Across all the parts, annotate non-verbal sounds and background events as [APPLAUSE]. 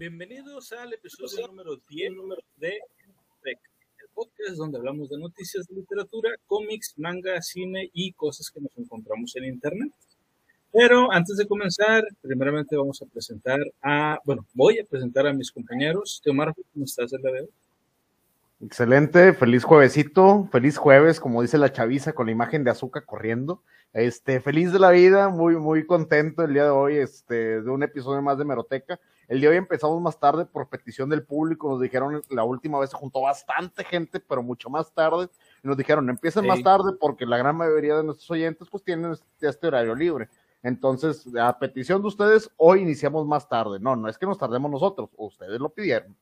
bienvenidos al episodio número 10 de el podcast donde hablamos de noticias de literatura, cómics, manga, cine y cosas que nos encontramos en internet. Pero antes de comenzar, primeramente vamos a presentar a, bueno, voy a presentar a mis compañeros. Teomar, ¿cómo estás el día de hoy? Excelente, feliz juevesito, feliz jueves, como dice la chaviza con la imagen de azúcar corriendo. Este, feliz de la vida, muy, muy contento el día de hoy, este, de un episodio más de Meroteca. El día de hoy empezamos más tarde por petición del público, nos dijeron la última vez se juntó bastante gente, pero mucho más tarde, y nos dijeron empiecen más tarde porque la gran mayoría de nuestros oyentes pues tienen este, este horario libre. Entonces, a petición de ustedes, hoy iniciamos más tarde. No, no es que nos tardemos nosotros, ustedes lo pidieron.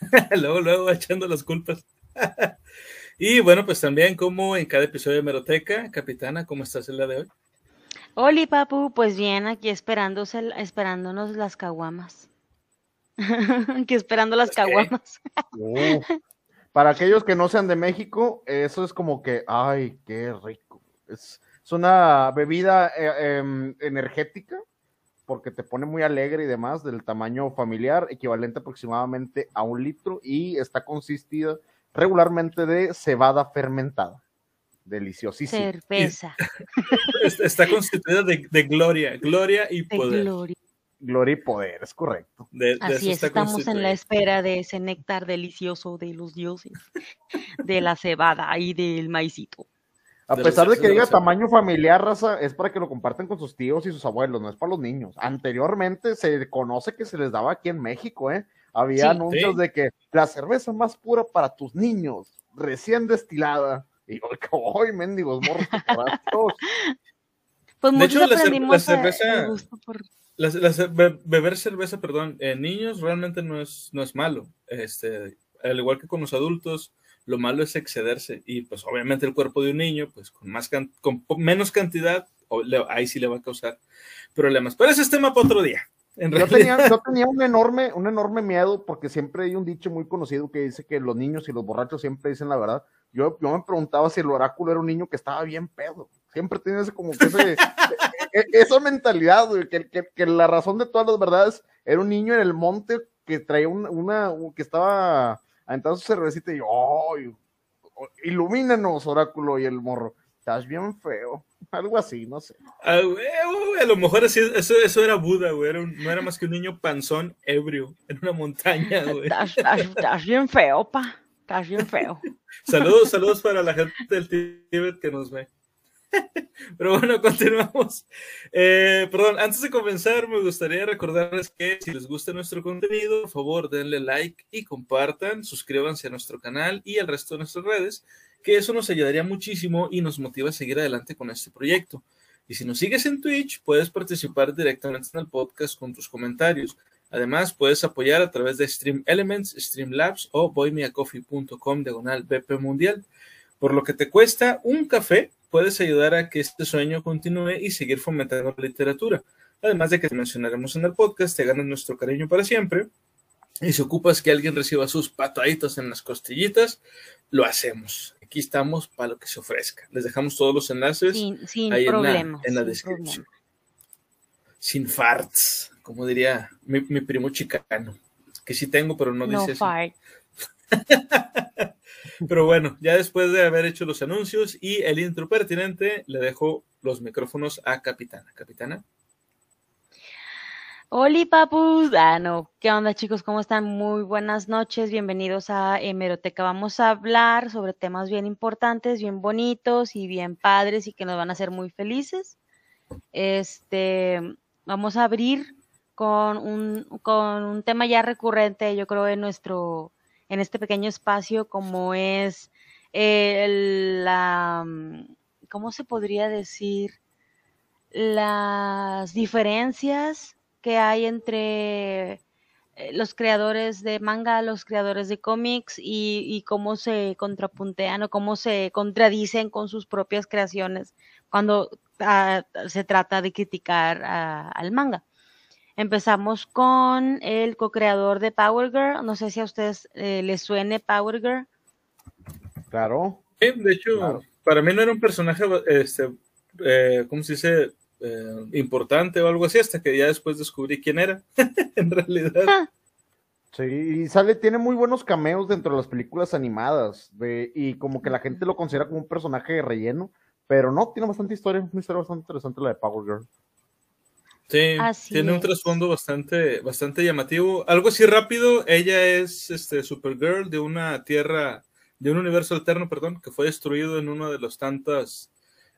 [LAUGHS] luego, luego echando las culpas. [LAUGHS] y bueno, pues también como en cada episodio de Meroteca, Capitana, ¿cómo estás el día de hoy? Hola, papu, pues bien, aquí esperándose, esperándonos las caguamas. [LAUGHS] aquí esperando las caguamas. para aquellos que no sean de México, eso es como que, ay, qué rico. Es, una bebida eh, em, energética porque te pone muy alegre y demás, del tamaño familiar, equivalente aproximadamente a un litro y está consistida regularmente de cebada fermentada. Deliciosísima. Cerveza. está constituida de, gloria, gloria y poder. Gloria. y poder, es correcto. Así es, estamos en la espera de ese néctar delicioso de los dioses, [LAUGHS] de la cebada y del maicito. A pesar de que diga tamaño familiar, raza, es para que lo compartan con sus tíos y sus abuelos, no es para los niños. Anteriormente se conoce que se les daba aquí en México, ¿eh? Había anuncios de que la cerveza más pura para tus niños, recién destilada. Y yo, [LAUGHS] ¡ay, mendigos morros! [LAUGHS] pues de hecho, la, cerveza, beber cerveza, perdón, en niños realmente no es, no es malo. Este, al igual que con los adultos, lo malo es excederse y pues obviamente el cuerpo de un niño, pues con, más con menos cantidad, ahí sí le va a causar problemas. Pero ese es tema para otro día. yo, tenía, yo [LAUGHS] tenía, un enorme, un enorme miedo porque siempre hay un dicho muy conocido que dice que los niños y los borrachos siempre dicen la verdad. Yo, yo me preguntaba si el oráculo era un niño que estaba bien pedo. Siempre tiene ese como que ese, e, esa mentalidad, que, que, que, la razón de todas las verdades era un niño en el monte que traía una que estaba entonces cervecita y yo, oh, ilumínanos, oráculo y el morro. Estás bien feo. [LAUGHS] Algo así, no sé. Ah, a lo mejor así, eso, eso era Buda, güey. no era más que un niño panzón ebrio en una montaña, güey. Estás bien feo, pa. Estás bien feo. [LAUGHS] saludos, saludos para la gente del Tíbet que nos ve. [LAUGHS] Pero bueno, continuamos. Eh, perdón, antes de comenzar, me gustaría recordarles que si les gusta nuestro contenido, por favor, denle like y compartan, suscríbanse a nuestro canal y al resto de nuestras redes, que eso nos ayudaría muchísimo y nos motiva a seguir adelante con este proyecto. Y si nos sigues en Twitch, puedes participar directamente en el podcast con tus comentarios. Además, puedes apoyar a través de Stream Elements, Streamlabs o boymeacoffee.com diagonal BP Mundial. Por lo que te cuesta un café, puedes ayudar a que este sueño continúe y seguir fomentando la literatura. Además de que te mencionaremos en el podcast, te ganas nuestro cariño para siempre. Y si ocupas que alguien reciba sus pataditos en las costillitas, lo hacemos. Aquí estamos para lo que se ofrezca. Les dejamos todos los enlaces sin, ahí en, la, descripción. Sin farts, como diría mi, primo chicano, que sí tengo, pero no, dice fart. [LAUGHS] Pero bueno, ya después de haber hecho los anuncios y el intro pertinente, le dejo los micrófonos a Capitana. Capitana. Hola, papus. Ah, no. ¿Qué onda, chicos? ¿Cómo están? Muy buenas noches. Bienvenidos a Hemeroteca. Vamos a hablar sobre temas bien importantes, bien bonitos y bien padres y que nos van a hacer muy felices. Este, vamos a abrir con un, con un tema ya recurrente, yo creo, en nuestro, en este pequeño espacio como es eh, la, mm, ¿cómo se podría decir? Las diferencias que hay entre eh, los creadores de manga, los creadores de cómics y, cómo se contrapuntean o cómo se contradicen con sus propias creaciones cuando ah, se trata de criticar al manga. Empezamos con el co-creador de Power Girl. No sé si a ustedes eh, les suene Power Girl. Claro. de hecho, para mí no era un personaje, este, eh, ¿cómo se dice? eh, importante o algo así, hasta que ya después descubrí quién era, [LAUGHS] en realidad. Ah, Sí, y sale, tiene muy buenos cameos dentro de las películas animadas, de, y como que la gente lo considera como un personaje de relleno, pero no, tiene bastante historia, una historia bastante interesante la de Power Girl. Sí, Así tiene un trasfondo bastante, bastante llamativo. Algo así rápido, ella es este, Supergirl de una tierra, de un universo alterno, perdón, que fue destruido en una de las tantas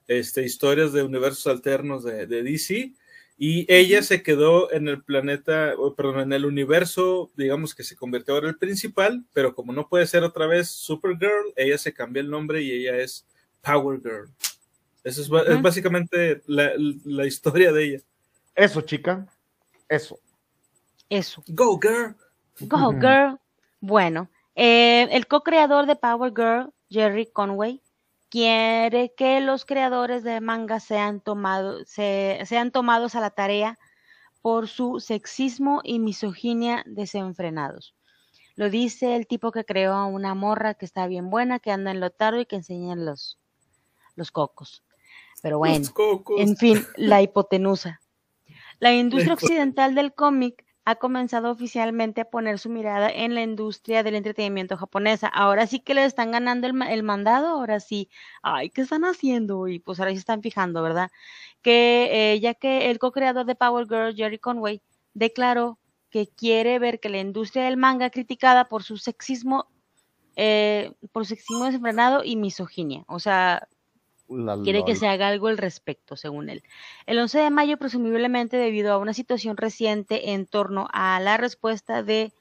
este, historias de universos alternos de, de DC. Y ella se quedó en el planeta, perdón, en el universo, digamos que se convirtió ahora el principal, pero como no puede ser otra vez Supergirl, ella se cambió el nombre y ella es Power Girl. Eso es, es básicamente la, la historia de ella. Eso, chica, eso. Eso. Go, girl. Go, girl. Bueno, eh, el co-creador de Power Girl, Jerry Conway, quiere que los creadores de manga sean, tomado- se- sean tomados a la tarea por su sexismo y misoginia desenfrenados. Lo dice el tipo que creó a una morra que está bien buena, que anda en lo tardo y que enseña los, los cocos. Pero bueno. Los cocos. En fin, la [LAUGHS] hipotenusa. La industria occidental del cómic ha comenzado oficialmente a poner su mirada en la industria del entretenimiento japonesa. Ahora sí que le están ganando el, el mandado, ahora sí. Ay, ¿qué están haciendo? Y pues ahora sí están fijando, ¿verdad? Que eh, ya que el co-creador de Power Girl, Jerry Conway, declaró que quiere ver que la industria del manga criticada por su sexismo, eh, por su sexismo desenfrenado y misoginia. O sea, La quiere que se haga algo al respecto, según él. El 11 de mayo, presumiblemente debido a una situación reciente en torno a la respuesta de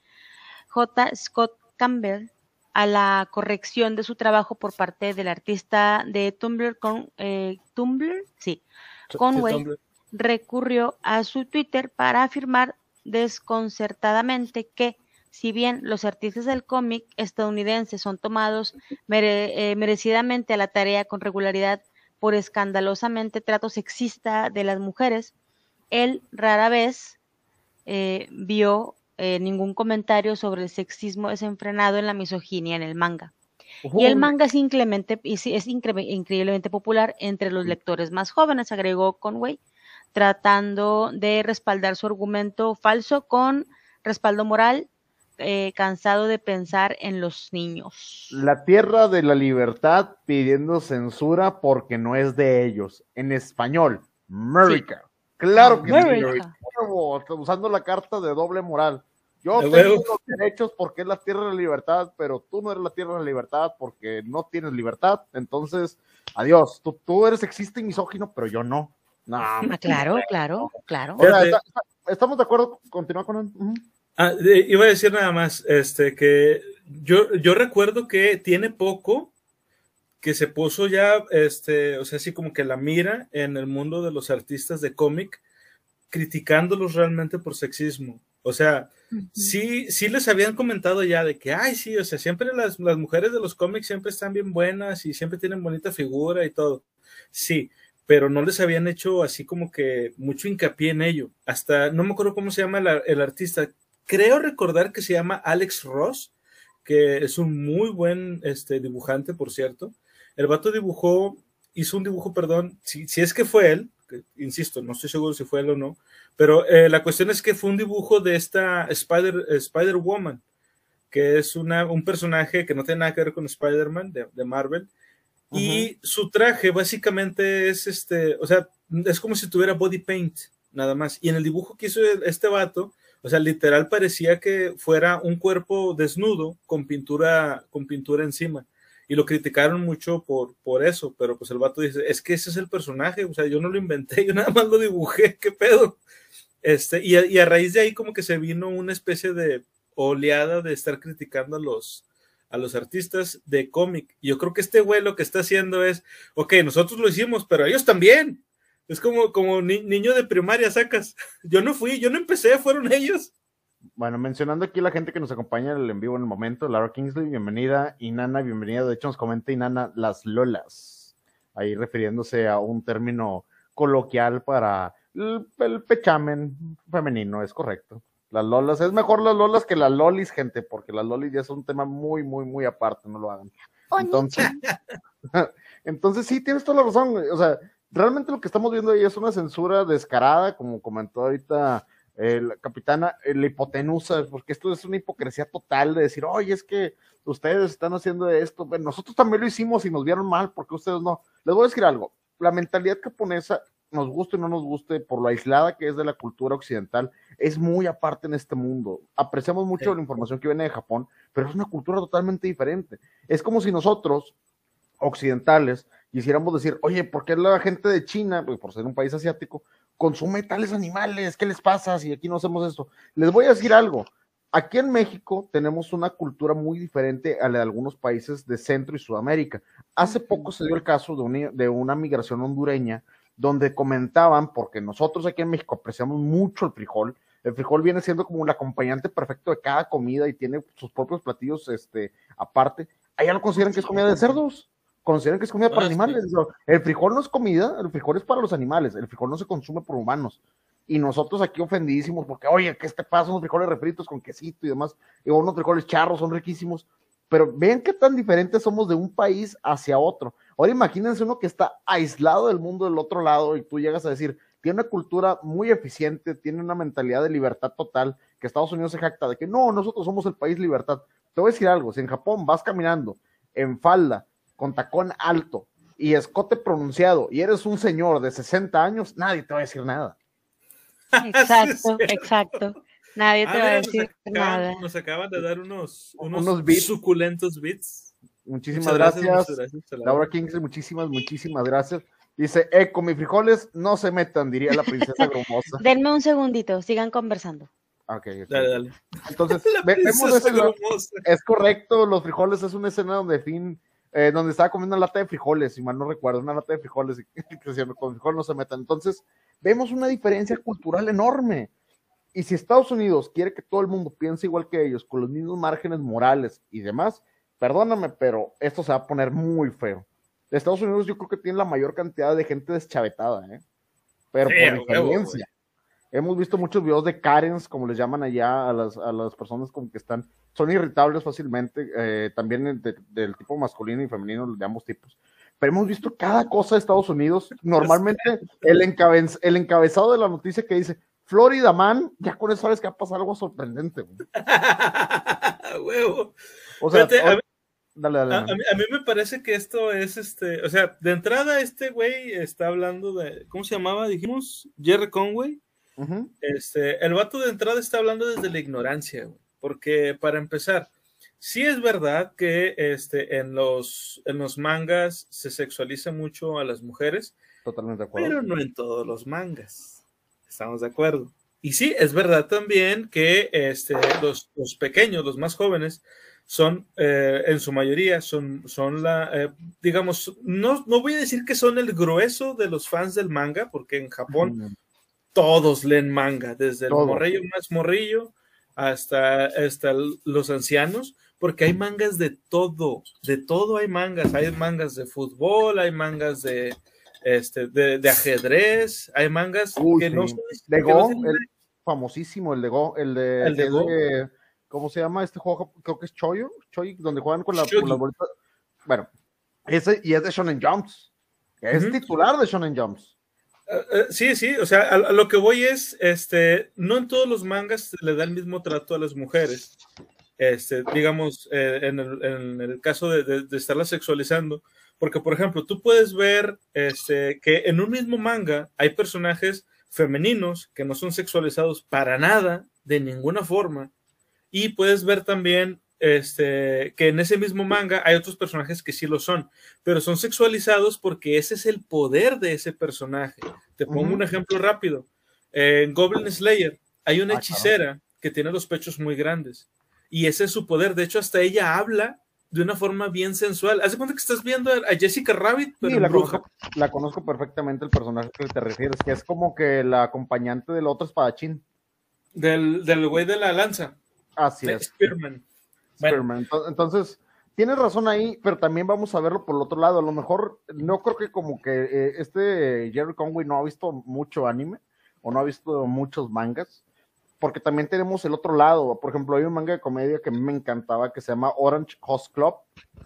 J. Scott Campbell a la corrección de su trabajo por parte del artista de Tumblr, con, eh, Tumblr, sí, Conway, Tumblr. recurrió a su Twitter para afirmar desconcertadamente que, si bien los artistas del cómic estadounidense son tomados mere- eh, merecidamente a la tarea con regularidad por escandalosamente trato sexista de las mujeres, él rara vez eh, vio eh, ningún comentario sobre el sexismo desenfrenado en la misoginia en el manga. Y el manga es, es incre- increíblemente popular entre los lectores más jóvenes, agregó Conway, tratando de respaldar su argumento falso con respaldo moral, eh, cansado de pensar en los niños. La tierra de la libertad pidiendo censura porque no es de ellos. En español, America. Claro que sí. America. Huevo, usando la carta de doble moral. Yo De tengo huevo. los derechos porque es la tierra de la libertad, pero tú no eres la tierra de la libertad porque no tienes libertad. Entonces, adiós. Tú, tú eres sexista y misógino, pero yo no. No, Ah, claro, claro, claro. Está- está- estamos de acuerdo. Continúa con él. Ujú. Ah, iba a decir nada más, este, que yo, yo recuerdo que tiene poco que se puso ya, este, o sea, así como que la mira en el mundo de los artistas de cómic, criticándolos realmente por sexismo. O sea, sí, sí les habían comentado ya de que, ay, sí, o sea, siempre las, las mujeres de los cómics siempre están bien buenas y siempre tienen bonita figura y todo. Sí, pero no les habían hecho así como que mucho hincapié en ello. Hasta, no me acuerdo cómo se llama el, el artista, creo recordar que se llama Alex Ross, que es un muy buen este, dibujante, por cierto. El vato dibujó, hizo un dibujo, perdón, si, si es que fue él, que, insisto, no estoy seguro si fue él o no, pero eh, la cuestión es que fue un dibujo de esta Spider, Spider Woman, que es una, un personaje que no tiene nada que ver con Spider-Man de, de, Marvel. Uh -huh. Y su traje básicamente es este, o sea, es como si tuviera body paint, nada más. Y en el dibujo que hizo este vato, o sea, literal parecía que fuera un cuerpo desnudo con pintura, con pintura encima. Y lo criticaron mucho por, por eso, pero pues el vato dice, es que ese es el personaje, o sea, yo no lo inventé, yo nada más lo dibujé, qué pedo. Este, y, a, raíz de ahí como que se vino una especie de oleada de estar criticando a los, a los artistas de cómic. Yo creo que este güey lo que está haciendo es, ok, nosotros lo hicimos, pero ellos también. Es como, como ni, niño de primaria sacas. [LAUGHS] Yo no fui, yo no empecé, fueron ellos. Bueno, mencionando aquí la gente que nos acompaña en el en vivo en el momento, Lara Kingsley, bienvenida, Inana, bienvenida. De hecho, nos comenta Inana las lolas, ahí refiriéndose a un término coloquial para el, el pechamen femenino, es correcto. Las lolas, es mejor las lolas que las lolis, gente, porque las lolis ya es un tema muy, muy, muy aparte, no lo hagan. Entonces, [LAUGHS] entonces sí, tienes toda la razón, o sea, realmente lo que estamos viendo ahí es una censura descarada, como comentó ahorita eh, la capitana, eh, la hipotenusa, porque esto es una hipocresía total de decir, oye, es que ustedes están haciendo esto, bueno, nosotros también lo hicimos y nos vieron mal, porque ustedes no. Les voy a decir algo, la mentalidad japonesa, nos guste o no nos guste, por lo aislada que es de la cultura occidental, es muy aparte en este mundo. Apreciamos mucho Sí. la información que viene de Japón, pero es una cultura totalmente diferente. Es como si nosotros, occidentales, quisiéramos decir, oye, ¿por qué la gente de China, pues por ser un país asiático, consume tales animales? ¿Qué les pasa si aquí no hacemos esto? Les voy a decir algo. Aquí en México tenemos una cultura muy diferente a la de algunos países de Centro y Sudamérica. Hace poco se dio el caso de una, de una migración hondureña donde comentaban, porque nosotros aquí en México apreciamos mucho el frijol, el frijol viene siendo como el acompañante perfecto de cada comida y tiene sus propios platillos este, aparte. Allá lo consideran que es comida de cerdos, consideran que es comida para Ah, sí. animales. El frijol no es comida, el frijol es para los animales, el frijol no se consume por humanos. Y nosotros aquí ofendidísimos porque, oye, ¿qué te pasa? Unos frijoles refritos con quesito y demás, y unos frijoles charros son riquísimos. Pero vean qué tan diferentes somos de un país hacia otro. Ahora imagínense uno que está aislado del mundo del otro lado y tú llegas a decir, tiene una cultura muy eficiente, tiene una mentalidad de libertad total, que Estados Unidos se jacta de que no, nosotros somos el país libertad. Te voy a decir algo, si en Japón vas caminando en falda, con tacón alto y escote pronunciado y eres un señor de 60 años, nadie te va a decir nada. [LAUGHS] Exacto, exacto. Nadie Ah, te va a nos decir acaban- nada. Nos acaban de dar unos, unos, Unos bits. suculentos bits. Muchísimas Muchas gracias. muchas gracias, Laura. Laura Kingsley, muchísimas, muchísimas gracias. Dice, eh, con mis frijoles no se metan, diría la princesa grumosa. [LAUGHS] Denme un segundito, sigan conversando. Ah, ok, ok. Dale, dale. Entonces, [LAUGHS] vemos es correcto, los frijoles es una escena donde Finn, eh, donde estaba comiendo una lata de frijoles, si mal no recuerdo, una lata de frijoles, [LAUGHS] y que decía, con frijoles no se metan. Entonces, vemos una diferencia cultural enorme. Y si Estados Unidos quiere que todo el mundo piense igual que ellos, con los mismos márgenes morales y demás, perdóname, pero esto se va a poner muy feo. Estados Unidos yo creo que tiene la mayor cantidad de gente deschavetada, ¿eh? Pero Sí, por a huevo, diferencia. Hemos visto muchos videos de Karens, como les llaman allá a las, a las personas como que están, son irritables fácilmente, eh, también de- del tipo masculino y femenino, de ambos tipos. Pero hemos visto cada cosa de Estados Unidos. Normalmente el, encabez- el encabezado de la noticia que dice Florida Man, ya con eso sabes que va a pasar algo sorprendente. [LAUGHS] Huevo. O sea, a mí- dale, dale. A, a mí, a mí me parece que esto es este, o sea, de entrada este güey está hablando de, ¿cómo se llamaba? Dijimos, Jerry Conway. Este, el vato de entrada está hablando desde la ignorancia, güey, porque para empezar, sí es verdad que este, en, los, en los mangas se sexualiza mucho a las mujeres, Totalmente de acuerdo. pero no en todos los mangas. Estamos de acuerdo. Y sí, es verdad también que este, los, los pequeños, los más jóvenes, son, eh, en su mayoría, son, son la, eh, digamos, no, no voy a decir que son el grueso de los fans del manga, porque en Japón. Todos leen manga, desde el morrillo más morrillo hasta, hasta los ancianos, porque hay mangas de todo, de todo hay mangas, hay mangas de fútbol, hay mangas de, este, de, de ajedrez, hay mangas Uy, que no son De no Go, el famosísimo, el de Go, el de, El. ¿cómo se llama este juego? Creo que es Choyo, Choy, donde juegan con, la, con bolitas. Bueno, ese y es de Shonen Jumps. Es titular de Shonen Jumps. Eh, eh, sí, sí, o sea, a, lo que voy es, este, no en todos los mangas se le da el mismo trato a las mujeres. Este, digamos, eh, en, el, en el caso de, de, de estarlas sexualizando, porque, por ejemplo, tú puedes ver este, que en un mismo manga hay personajes femeninos que no son sexualizados para nada, de ninguna forma, y puedes ver también este, que en ese mismo manga hay otros personajes que sí lo son, pero son sexualizados porque ese es el poder de ese personaje. Te pongo un ejemplo rápido. En Goblin Slayer hay una Ah, hechicera que tiene los pechos muy grandes y ese es su poder. De hecho, hasta ella habla de una forma bien sensual. Haz de cuenta que estás viendo a Jessica Rabbit, pero Sí, la bruja. conozco, la conozco perfectamente el personaje que te refieres, que es como que la acompañante del otro espadachín. Del, del güey de la lanza. Así es. Spearman. Bueno, Entonces, tienes razón ahí, pero también vamos a verlo por el otro lado. A lo mejor, no creo que como que eh, este Jerry Conway no ha visto mucho anime o no ha visto muchos mangas, porque también tenemos el otro lado. Por ejemplo, hay un manga de comedia que a mí me encantaba que se llama Orange Host Club.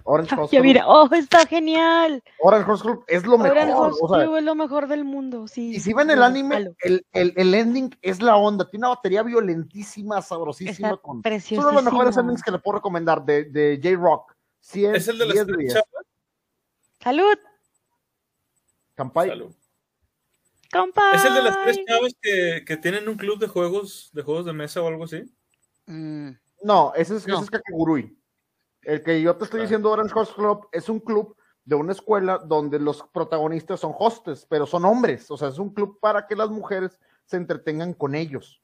Orange [LAUGHS] Host Club. mira, oh, está genial. Orange Host Club es lo Orange mejor. Host o sea, Club es lo mejor del mundo, sí. y si ven el anime, el, el, el ending es la onda. Tiene una batería violentísima, sabrosísima. Está Con... Es uno de los mejores endings que le puedo recomendar de, de J-Rock. 100, ¿Es el de las 10 de tres 10. chavas? Salud. Salud. Compa. ¿Es el de las tres chavas que, que tienen un club de juegos, de juegos de mesa o algo así? Mm, No, ese es, No. ese es Kakegurui. El que yo te estoy Ah. diciendo Orange Host Club es un club de una escuela donde los protagonistas son hostes, pero son hombres. O sea, es un club para que las mujeres se entretengan con ellos.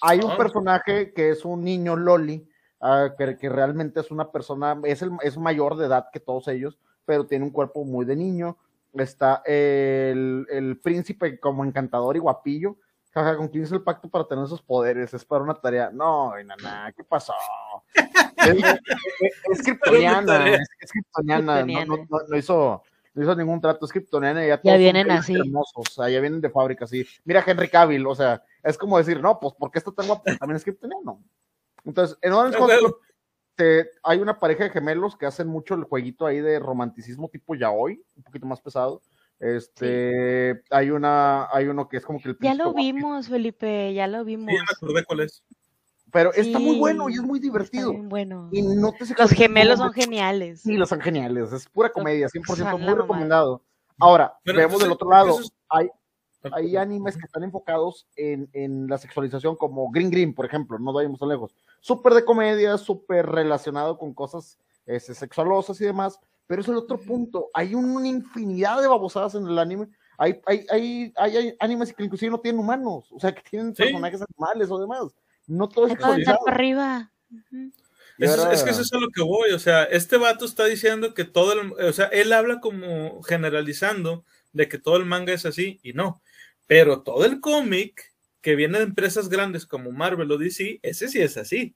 Hay un Ah. personaje que es un niño Loli, ah, que, que realmente es una persona, es, el, es mayor de edad que todos ellos, pero tiene un cuerpo muy de niño. Está el, el príncipe como encantador y guapillo. Jaja, ¿con quién hizo el pacto para tener esos poderes? Es para una tarea. No, nana, ¿qué pasó? [LAUGHS] es, es, es kryptoniana, no, no, no- no hizo, no hizo ningún trato, es kryptoniana y ya, Ya todos vienen así. hermosos, o sea, ya vienen de fábrica así. Mira Henry Cavill, o sea, es como decir, no, pues, ¿por qué está tan guapo? También es kryptoniano. Entonces, en Orange Host claro. Club, te- hay una pareja de gemelos que hacen mucho el jueguito ahí de romanticismo tipo yaoi, un poquito más pesado. Este, hay una, hay uno que es como que el Ya lo guapo, vimos, Felipe, ya lo vimos. Sí, ya me acordé cuál es. pero está muy bueno y es muy divertido. bueno. Y no te Los gemelos son geniales. Sí, los son geniales, es pura comedia, 100% son la muy recomendado. Ahora, Bueno, veamos del otro lado, es- hay, hay animes que están enfocados en, en la sexualización, como Green Green, por ejemplo, no vayamos tan lejos. Súper de comedia, súper relacionado con cosas este, sexualosas y demás, pero es el otro punto. Hay una infinidad de babosadas en el anime. Hay, hay, hay, hay, hay animes que inclusive no tienen humanos, o sea, que tienen Sí. personajes animales o demás. No todo es arriba. Eso es que eso es a lo que voy, o sea, este vato está diciendo que todo el, o sea, él habla como generalizando de que todo el manga es así y no, pero todo el cómic que viene de empresas grandes como Marvel o DC, ese sí es así,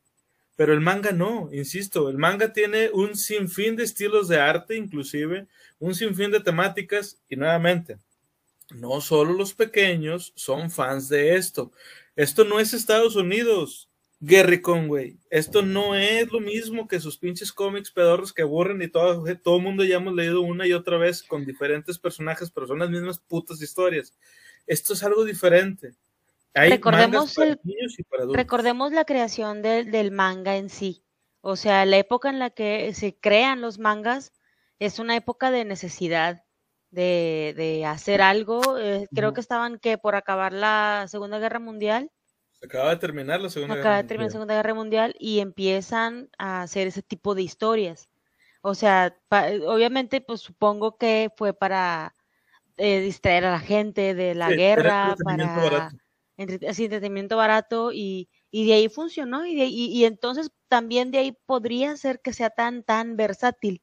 pero el manga no, insisto, el manga tiene un sinfín de estilos de arte, inclusive, un sinfín de temáticas y nuevamente, no solo los pequeños son fans de esto, esto no es Estados Unidos, Gary Conway. Esto no es lo mismo que sus pinches cómics pedorros que aburren y todo, todo el mundo ya hemos leído una y otra vez con diferentes personajes, pero son las mismas putas historias. Esto es algo diferente. Hay Recordemos para el- niños y para adultos. Recordemos la creación del- del manga en sí. O sea, la época en la que se crean los mangas es una época de necesidad de, de hacer algo. Eh, creo que estaban que por acabar la Segunda Guerra Mundial, Se acaba de terminar la Segunda acaba de Guerra terminar la Mundial. Segunda Guerra Mundial y empiezan a hacer ese tipo de historias. O sea, pa- obviamente, pues supongo que fue para eh, distraer a la gente de la Sí, guerra, para. Entre- así, entretenimiento barato y, y de ahí funcionó y, de, y, y entonces también de ahí podría ser que sea tan, tan versátil,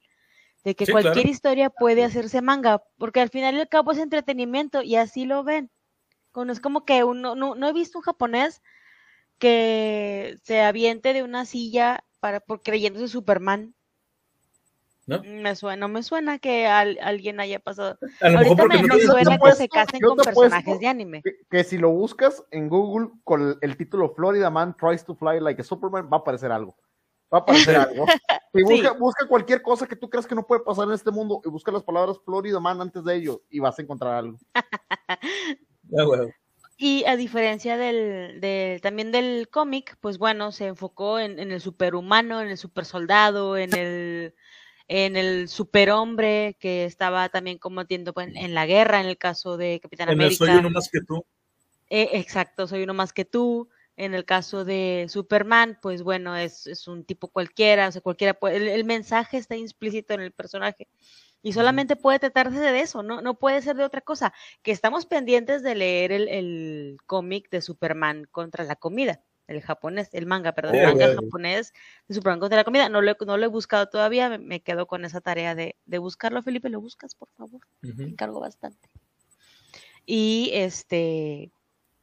de que Sí, cualquier claro. historia puede hacerse manga, porque al final y al cabo es entretenimiento y así lo ven. Con- Es como que uno, no, no he visto un japonés que se aviente de una silla para por creyéndose Superman. ¿No? Me suena, me suena que al- alguien haya pasado. A lo mejor Ahorita porque me, no suena que se casen con personajes de anime. que, que si lo buscas en Google con el título Florida Man tries to fly like a Superman, va a aparecer algo. Va a aparecer [LAUGHS] algo. Y busca, busca cualquier cosa que tú creas que no puede pasar en este mundo y busca las palabras Florida Man antes de ello y vas a encontrar algo. [LAUGHS] Ah. Y a diferencia del, del- también del cómic, pues bueno, se enfocó en, en el superhumano, en el supersoldado, en el, en el superhombre que estaba también combatiendo pues, en, en la guerra, en el caso de Capitán En el América. soy uno más que tú. Eh, exacto, soy uno más que tú. En el caso de Superman, pues bueno, es, es un tipo cualquiera, o sea, cualquiera puede, el, el mensaje está implícito en el personaje. Y solamente puede tratarse de eso, no, no puede ser de otra cosa. Que estamos pendientes de leer el, el cómic de Superman contra la comida, el japonés, el manga, perdón, el manga japonés de Superman contra la comida. No lo, he- no lo he buscado todavía, me, me quedo con esa tarea de, de buscarlo. Felipe, ¿lo buscas, por favor? Te encargo bastante. Y este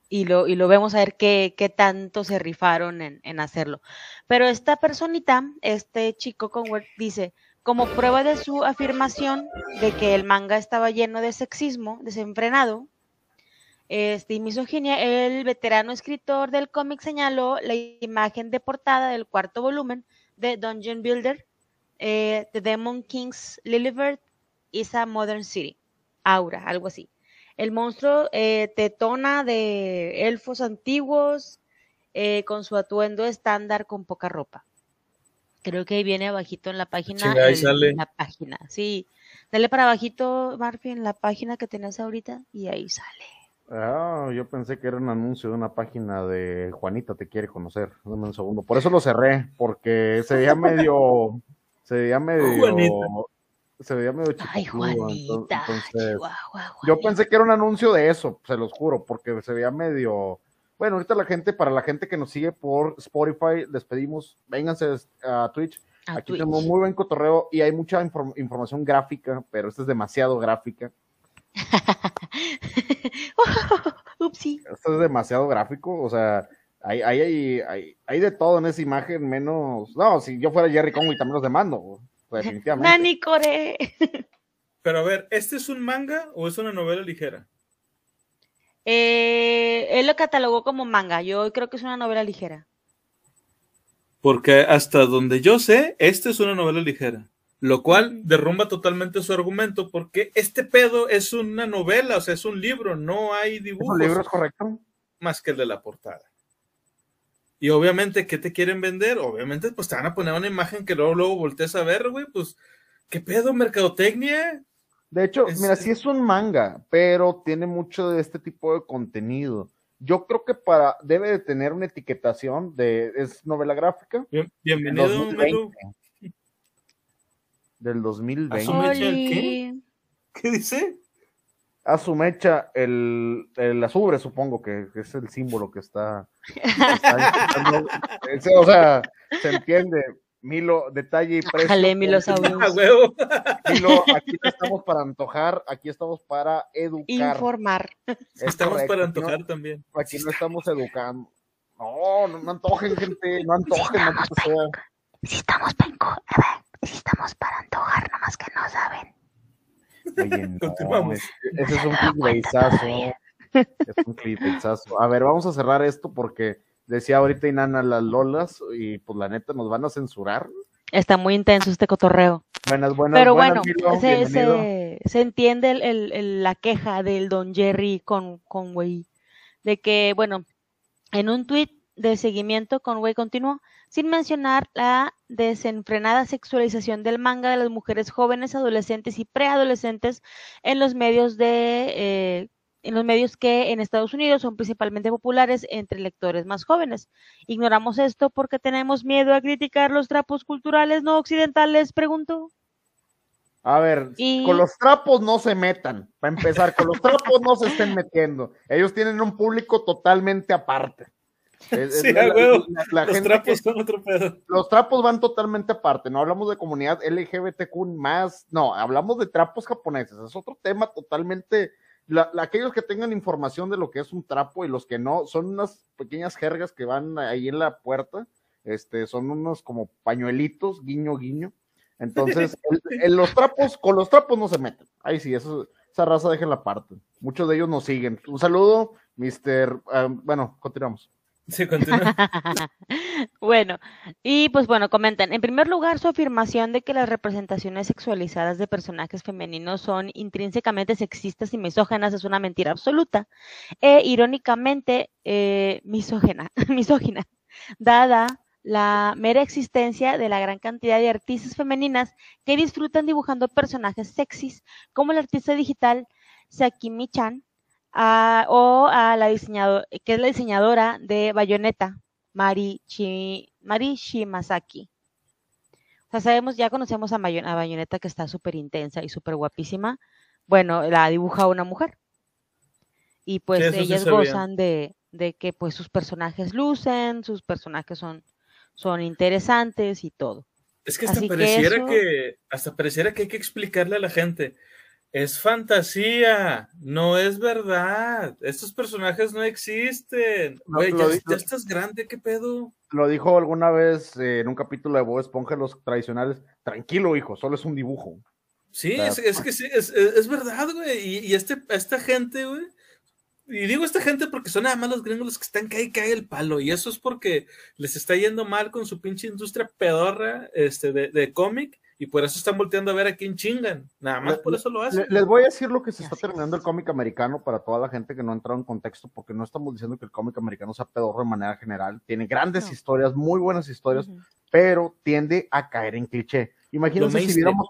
y lo, y lo vemos a ver qué, qué tanto se rifaron en, en hacerlo. Pero esta personita, este chico Conward, dice, como prueba de su afirmación de que el manga estaba lleno de sexismo desenfrenado, Este, y misoginia, el veterano escritor del cómic señaló la imagen de portada del cuarto volumen de Dungeon Builder, eh, The Demon King's Lilibert is a Modern City, Aura, algo así. El monstruo eh, tetona de elfos antiguos eh, con su atuendo estándar con poca ropa. Creo que ahí viene abajito en la página. Chinga, ahí el- sale. La página, sí. Dale para abajito, Marfi, en la página que tenías ahorita y ahí sale. Ah, yo pensé que era un anuncio de una página de Juanita te quiere conocer. Dame un segundo. Por eso lo cerré, porque se veía medio, se veía [LAUGHS] medio, Juanita. se veía medio Ay, chiquitudo, ento- Juanita. entonces, Chihuahua, yo pensé que era un anuncio de eso, se los juro, porque se veía medio. Bueno, ahorita la gente, para la gente que nos sigue por Spotify, les pedimos, vénganse a Twitch. A Aquí Twitch. tenemos muy buen cotorreo y hay mucha inform- información gráfica, pero esta es demasiado gráfica. [LAUGHS] Upsi. Esto es demasiado gráfico, o sea, hay, hay, hay, hay, hay de todo en esa imagen, menos. No, si yo fuera Jerry Conway también los demando, pues, definitivamente. Nani Core. Pero a ver, ¿este es un manga o es una novela ligera? Eh, él lo catalogó como manga. Yo creo que es una novela ligera. Porque hasta donde yo sé, este es una novela ligera. Lo cual derrumba totalmente su argumento, porque este pedo es una novela, o sea, es un libro, no hay ¿Es dibujos un libro es correcto? más que el de la portada. Y obviamente, ¿qué te quieren vender? Obviamente, pues te van a poner una imagen que luego, luego voltees a ver, güey, pues, ¿qué pedo, mercadotecnia? De hecho, Es- mira, sí es un manga, pero tiene mucho de este tipo de contenido. Yo creo que para debe de tener una etiquetación de es novela gráfica Bien- bienvenido, 2020. Melu. Del 2020. Asume- ¿Mecha el qué? ¿Qué dice? A su mecha el, el azul, supongo que, que es el símbolo que está. [LAUGHS] es- o sea, se entiende. Milo, detalle y precio. Jale, [LAUGHS] huevo. Milo, aquí no estamos para antojar, aquí estamos para educar. Informar. Es Estamos correcto, para aquí no- antojar también. Aquí no estamos educando. No, no, no antojen, gente, no antojen, maldita sea. Si estamos si estamos para antojar, nomás que no saben. Oye, [LAUGHS] no, Continuamos. es- ese es un clickbaitazo. Es un clickbaitazo. A ver, vamos a cerrar esto porque decía ahorita Inana las lolas y pues la neta nos van a censurar. Está muy intenso este cotorreo. Buenas, buenas, Pero buenas, bueno, Milo, se, se, se entiende el- el- el- la queja del don Jerry con Conway, de que, bueno, en un tuit de seguimiento, Conway continuó, sin mencionar la desenfrenada sexualización del manga de las mujeres jóvenes, adolescentes y preadolescentes en los medios de eh, en los medios que en Estados Unidos son principalmente populares entre lectores más jóvenes. Ignoramos esto porque tenemos miedo a criticar los trapos culturales no occidentales, preguntó. A ver, Y- con los trapos no se metan. Para empezar, con los trapos no se estén metiendo. Ellos tienen un público totalmente aparte. Es- es Sí, la- a huevo. la- la Los trapos que- son otro pedo. los trapos van totalmente aparte. No hablamos de comunidad LGBTQ más. No, hablamos de trapos japoneses. Es otro tema totalmente. la- la- aquellos que tengan información de lo que es un trapo y los que no, son unas pequeñas jergas que van ahí en la puerta. Este, son unos como pañuelitos, guiño, guiño. Entonces, [LAUGHS] el- el- los trapos, con los trapos no se meten. Ahí sí, eso, esa raza déjenla aparte. Muchos de ellos nos siguen. Un saludo, Mr. ah, bueno, continuamos. [LAUGHS] Bueno, y pues bueno, comentan, en primer lugar, su afirmación de que las representaciones sexualizadas de personajes femeninos son intrínsecamente sexistas y misógenas es una mentira absoluta. E irónicamente eh, misógena, [LAUGHS] misógina, dada la mera existencia de la gran cantidad de artistas femeninas que disfrutan dibujando personajes sexys, como la artista digital Sakimi Chan, a- o a la diseñadora, que es la diseñadora de Bayonetta, Mari, Chi- Mari Shimasaki. O sea, sabemos, ya conocemos a, Mayo- a Bayonetta que está súper intensa y súper guapísima. Bueno, la dibuja una mujer. Y pues Sí, ellas gozan de, de que pues sus personajes lucen, sus personajes son, son interesantes y todo. Es que hasta Así que pareciera eso- que, hasta pareciera que hay que explicarle a la gente. Es fantasía, no es verdad. Estos personajes no existen. No, ya, estás grande, ¿qué pedo? Lo dijo alguna vez eh, en un capítulo de Bob Esponja, los tradicionales. Tranquilo, hijo, solo es un dibujo. Sí, es, es que sí, es, es- es verdad, güey. Y, y este, esta gente, güey, y digo esta gente porque son nada más los gringos los que están cae y cae el palo. Y eso es porque les está yendo mal con su pinche industria pedorra este, de, de cómic. Y por eso están volteando a ver a quién chingan. Nada más por eso lo hacen. Les voy a decir lo que se está terminando el cómic americano para toda la gente que no ha entrado en contexto, porque no estamos diciendo que el cómic americano sea pedorro de manera general. Tiene grandes historias, muy buenas historias, pero tiende a caer en cliché. Imagínense si viéramos.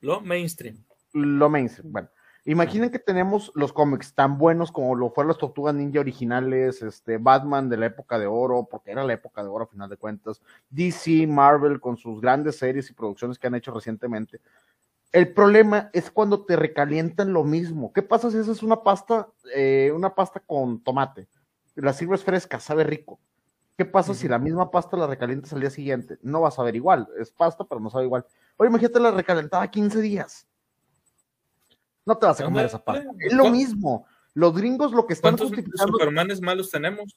Lo mainstream. Lo mainstream. Bueno, Imaginen que tenemos los cómics tan buenos como lo fueron las Tortugas Ninja originales, este Batman de la época de oro, porque era la época de oro a final de cuentas, DC, Marvel con sus grandes series y producciones que han hecho recientemente. El problema es cuando te recalientan lo mismo. ¿Qué pasa si haces una pasta, eh, una pasta con tomate? La sirves fresca, sabe rico. ¿Qué pasa si la misma pasta la recalientas al día siguiente? No va a saber igual. Es pasta, pero no sabe igual. Oye, imagínate la recalentada 15 días no te vas a comer esa parte. Es lo mismo. Los gringos lo que están justificando. Supermanes malos tenemos?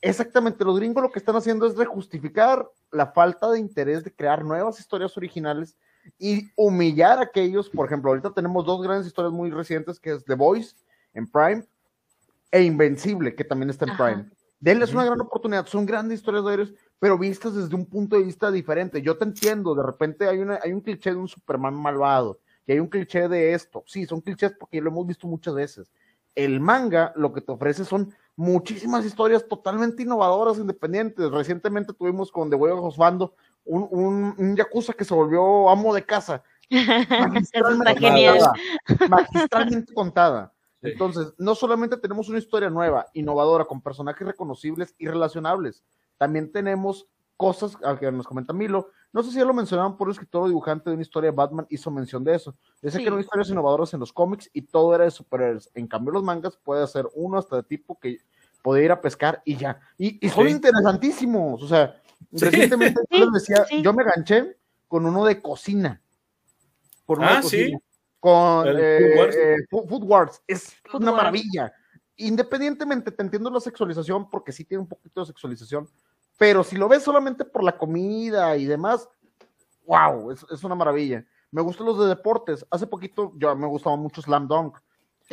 Exactamente, los gringos lo que están haciendo es rejustificar la falta de interés de crear nuevas historias originales y humillar a aquellos. Por ejemplo, ahorita tenemos dos grandes historias muy recientes que es The Voice en Prime e Invencible, que también está en Prime. Denles es una gran oportunidad, son grandes historias de héroes, pero vistas desde un punto de vista diferente. Yo te entiendo, de repente hay, una, hay un cliché de un Superman malvado, que hay un cliché de esto. Sí, son clichés porque lo hemos visto muchas veces. El manga lo que te ofrece son muchísimas historias totalmente innovadoras, independientes. Recientemente tuvimos con The Way of Osvaldo un, un, un yakuza que se volvió amo de casa. [LAUGHS] Magistralmente, contada, magistralmente [LAUGHS] contada. Entonces, no solamente tenemos una historia nueva, innovadora, con personajes reconocibles y relacionables, también tenemos cosas, al que nos comenta Milo, no sé si ya lo mencionaban por el escritor o dibujante de una historia de Batman, hizo mención de eso. Dice que eran historias innovadoras en los cómics y todo era de superhéroes. En cambio, los mangas puede ser uno hasta de tipo que puede ir a pescar y ya. Y, son interesantísimos. O sea, recientemente yo les decía, yo me ganché con uno de cocina. ah, sí. Con eh, Food, Wars. Es una maravilla. Independientemente, te entiendo la sexualización porque sí tiene un poquito de sexualización pero si lo ves solamente por la comida y demás, wow, es, una maravilla. Me gustan los de deportes. Hace poquito yo me gustaba mucho Slam Dunk.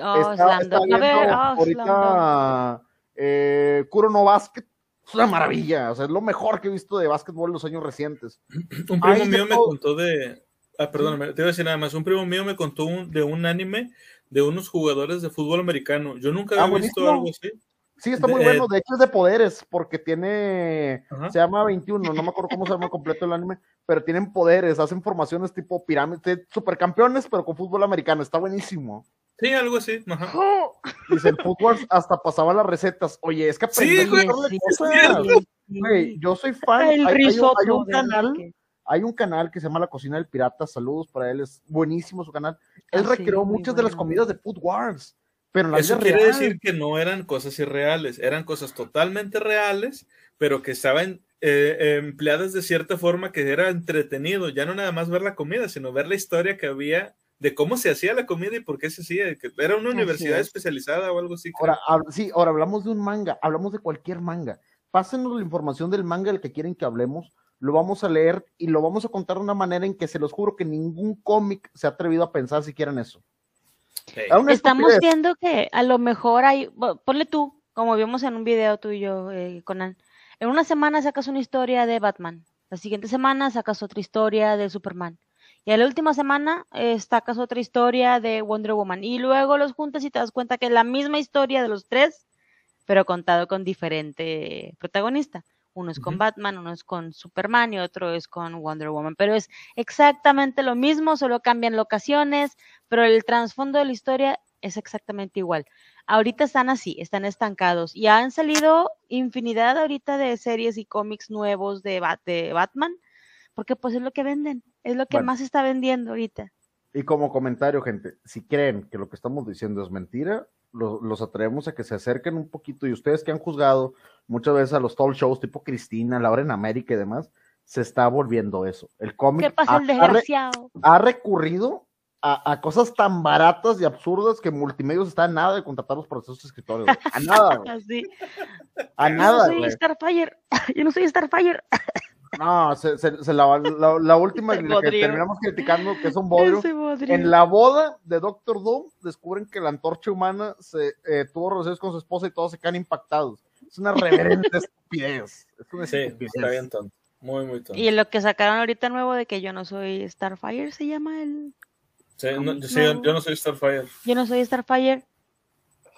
Oh, Slam Dunk. A ver, oh, ahorita eh, Kuro Basket es una maravilla. O sea, es lo mejor que he visto de básquetbol en los años recientes. [CLEARS THROAT] Un primo mío me contó de. Ah, perdón, te iba a decir nada más. Un primo mío me contó de un anime de unos jugadores de fútbol americano. Yo nunca había ah, visto algo así. Sí, está muy bueno. De hecho, es de poderes, porque tiene. Se llama 21, no me acuerdo cómo se llama completo el anime, pero tienen poderes, hacen formaciones tipo pirámide, supercampeones, pero con fútbol americano. Está buenísimo. Sí, algo así. Ajá. Dice, el fútbol hasta pasaba las recetas. Oye, es que sí, güey, yo soy fan. hay, un canal. Hay un canal que se llama La Cocina del Pirata. Saludos para él, es buenísimo su canal. Él ah, recreó muchas de las comidas de Food Wars. Pero Eso quiere decir que no eran cosas irreales, eran cosas totalmente reales, pero que estaban eh, empleadas de cierta forma que era entretenido, ya no nada más ver la comida, sino ver la historia que había de cómo se hacía la comida y por qué se hacía, que era una universidad especializada o algo así. Ahora, sí, ahora hablamos de un manga, hablamos de cualquier manga. Pásenos la información del manga del que quieren que hablemos, lo vamos a leer y lo vamos a contar de una manera en que se los juro que ningún cómic se ha atrevido a pensar si quieren eso. Estamos viendo que a lo mejor hay, ponle tú, como vimos en un video tuyo, eh, Conan, en una semana sacas una historia de Batman, la siguiente semana sacas otra historia de Superman, y en la última semana eh, sacas otra historia de Wonder Woman, y luego los juntas y te das cuenta que es la misma historia de los tres, pero contado con diferente protagonista. Uno es con Batman, uno es con Superman y otro es con Wonder Woman. Pero es exactamente lo mismo, solo cambian locaciones, pero el trasfondo de la historia es exactamente igual. Ahorita están así, están estancados y han salido infinidad ahorita de series y cómics nuevos de, Batman, porque pues es lo que venden, es lo que más está vendiendo ahorita. Y como comentario, gente, si creen que lo que estamos diciendo es mentira, los, atrevemos a que se acerquen un poquito y ustedes que han juzgado muchas veces a los talk shows tipo Cristina, Laura en América y demás, se está volviendo eso. El cómic ha, recurrido a, cosas tan baratas y absurdas que multimedios está a nada de contratar los procesos escritores. A nada. [LAUGHS] A nada. [LAUGHS] Yo no soy Starfire. Yo no soy Starfire. No, se, se, se la, la, la última que bodrio. terminamos criticando, que es un bodrio. En la boda de Doctor Doom descubren que la antorcha humana se eh, tuvo relaciones con su esposa y todos se quedan impactados. Es una reverente [LAUGHS] estupidez. Es una Sí, estupidez. está bien tonto. Muy, muy tonto. Y lo que sacaron ahorita nuevo de que yo no soy Starfire, se llama el. Sí, no, ¿Cómo? sí, yo, no soy Starfire. Yo no soy Starfire.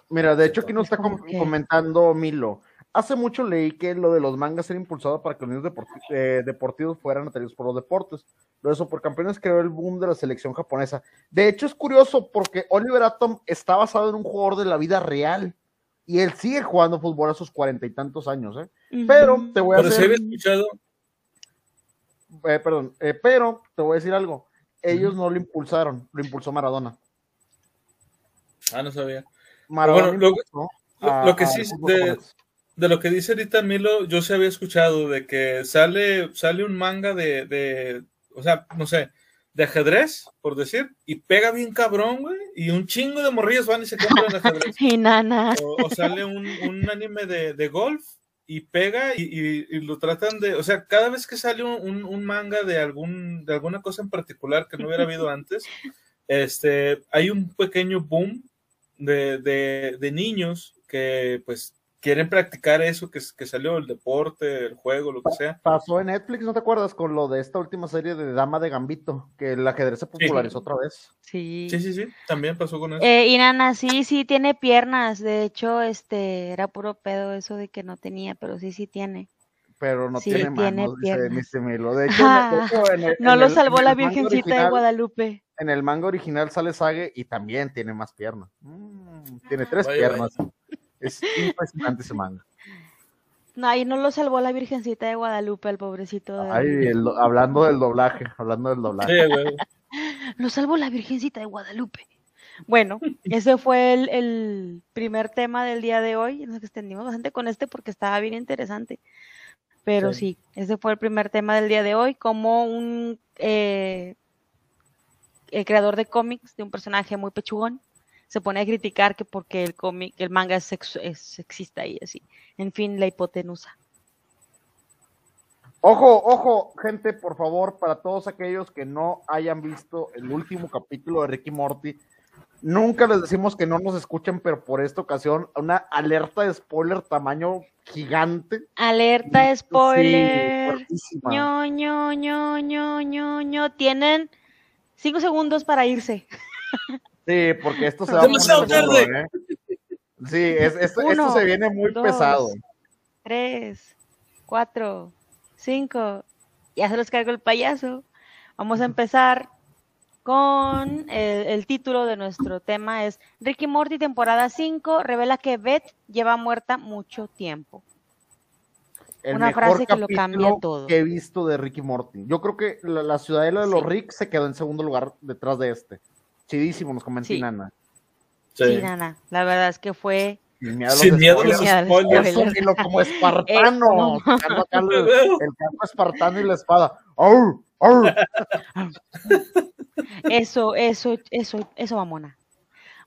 Mira, de hecho aquí nos Es está com- comentando Milo. Hace mucho leí que lo de los mangas era impulsado para que los niños deporti- eh, deportivos fueran atraídos por los deportes. Los supercampeones creó el boom de la selección japonesa. De hecho es curioso porque Oliver Atom está basado en un jugador de la vida real. Y él sigue jugando fútbol a sus cuarenta y tantos años, ¿eh? Pero te voy a Pero hacer... había escuchado, eh, perdón, eh, pero te voy a decir algo. Ellos no lo impulsaron, lo impulsó Maradona. ah, no sabía. Maradona Bueno, lo- lo- lo que sí de-. De lo que dice ahorita Milo, yo se había escuchado de que sale, sale un manga de, de, o sea, no sé, de ajedrez, por decir, y pega bien cabrón, güey, y un chingo de morrillas van y se compran ajedrez. [LAUGHS] Y nana. O, o sale un, un anime de, de golf y pega y, y- y lo tratan de, o sea, cada vez que sale un, un- un manga de algún, de alguna cosa en particular que no hubiera habido [LAUGHS] antes, este, hay un pequeño boom de, de, de niños que pues quieren practicar eso que, que salió, el deporte, el juego, lo que sea. Pasó en Netflix, ¿no te acuerdas? Con lo de esta última serie de Dama de Gambito, que el ajedrez se popularizó otra vez. Sí. Sí, sí, sí, también pasó con eso. Eh, y Nana, sí, sí tiene piernas. De hecho, este era puro pedo eso de que no tenía, pero sí, sí tiene. Pero no Sí, tiene tiene manos, dice, piernas. dice Milo. [LAUGHS] De hecho, en el- No en lo el- salvó en la Virgencita de Guadalupe. En el manga original sale Sage y también tiene más piernas. Mm, tiene tres Vaya, piernas. Es impresionante ese manga. No, ahí no lo salvó la Virgencita de Guadalupe, al pobrecito. de- Ay, el hablando del doblaje, hablando del doblaje. Sí, güey. Lo salvó la Virgencita de Guadalupe. Bueno, ese fue el, el primer tema del día de hoy. Nos extendimos bastante con este porque estaba bien interesante. Pero sí, Sí. ese fue el primer tema del día de hoy. Como un eh, el creador de cómics de un personaje muy pechugón se pone a criticar que porque el cómic, el manga es, es sexista y así. En fin, la hipotenusa. Ojo, ojo, gente, por favor, para todos aquellos que no hayan visto el último capítulo de Ricky Morty, nunca les decimos que no nos escuchen, pero por esta ocasión, una alerta de spoiler tamaño gigante. Alerta Sí, spoiler. ño, ño, ño, ño, ño. Tienen cinco segundos para irse. [LAUGHS] Sí, porque esto se va a Demasiado poner duro, tarde. ¿eh? Sí, es- esto, se viene muy dos, pesado. Tres, cuatro, cinco. Ya se los cargo el payaso. Vamos a empezar con el, el título de nuestro tema es Ricky Morty temporada 5 revela que Beth lleva muerta mucho tiempo. El Una mejor frase que lo cambia todo. que he visto de Ricky Morty. Yo creo que la, la ciudadela de los Sí. Rick se quedó en segundo lugar detrás de este. Chidísimo, nos comenta Sí. Inanna. Sí, Sí. Nana, la verdad es que fue Sin miedo a los Sin miedo a los spoilers. Sin miedo a los spoilers. como espartano, el, el casco espartano y la espada. ¡Au! ¡Au! Eso, eso, eso, eso, mamona.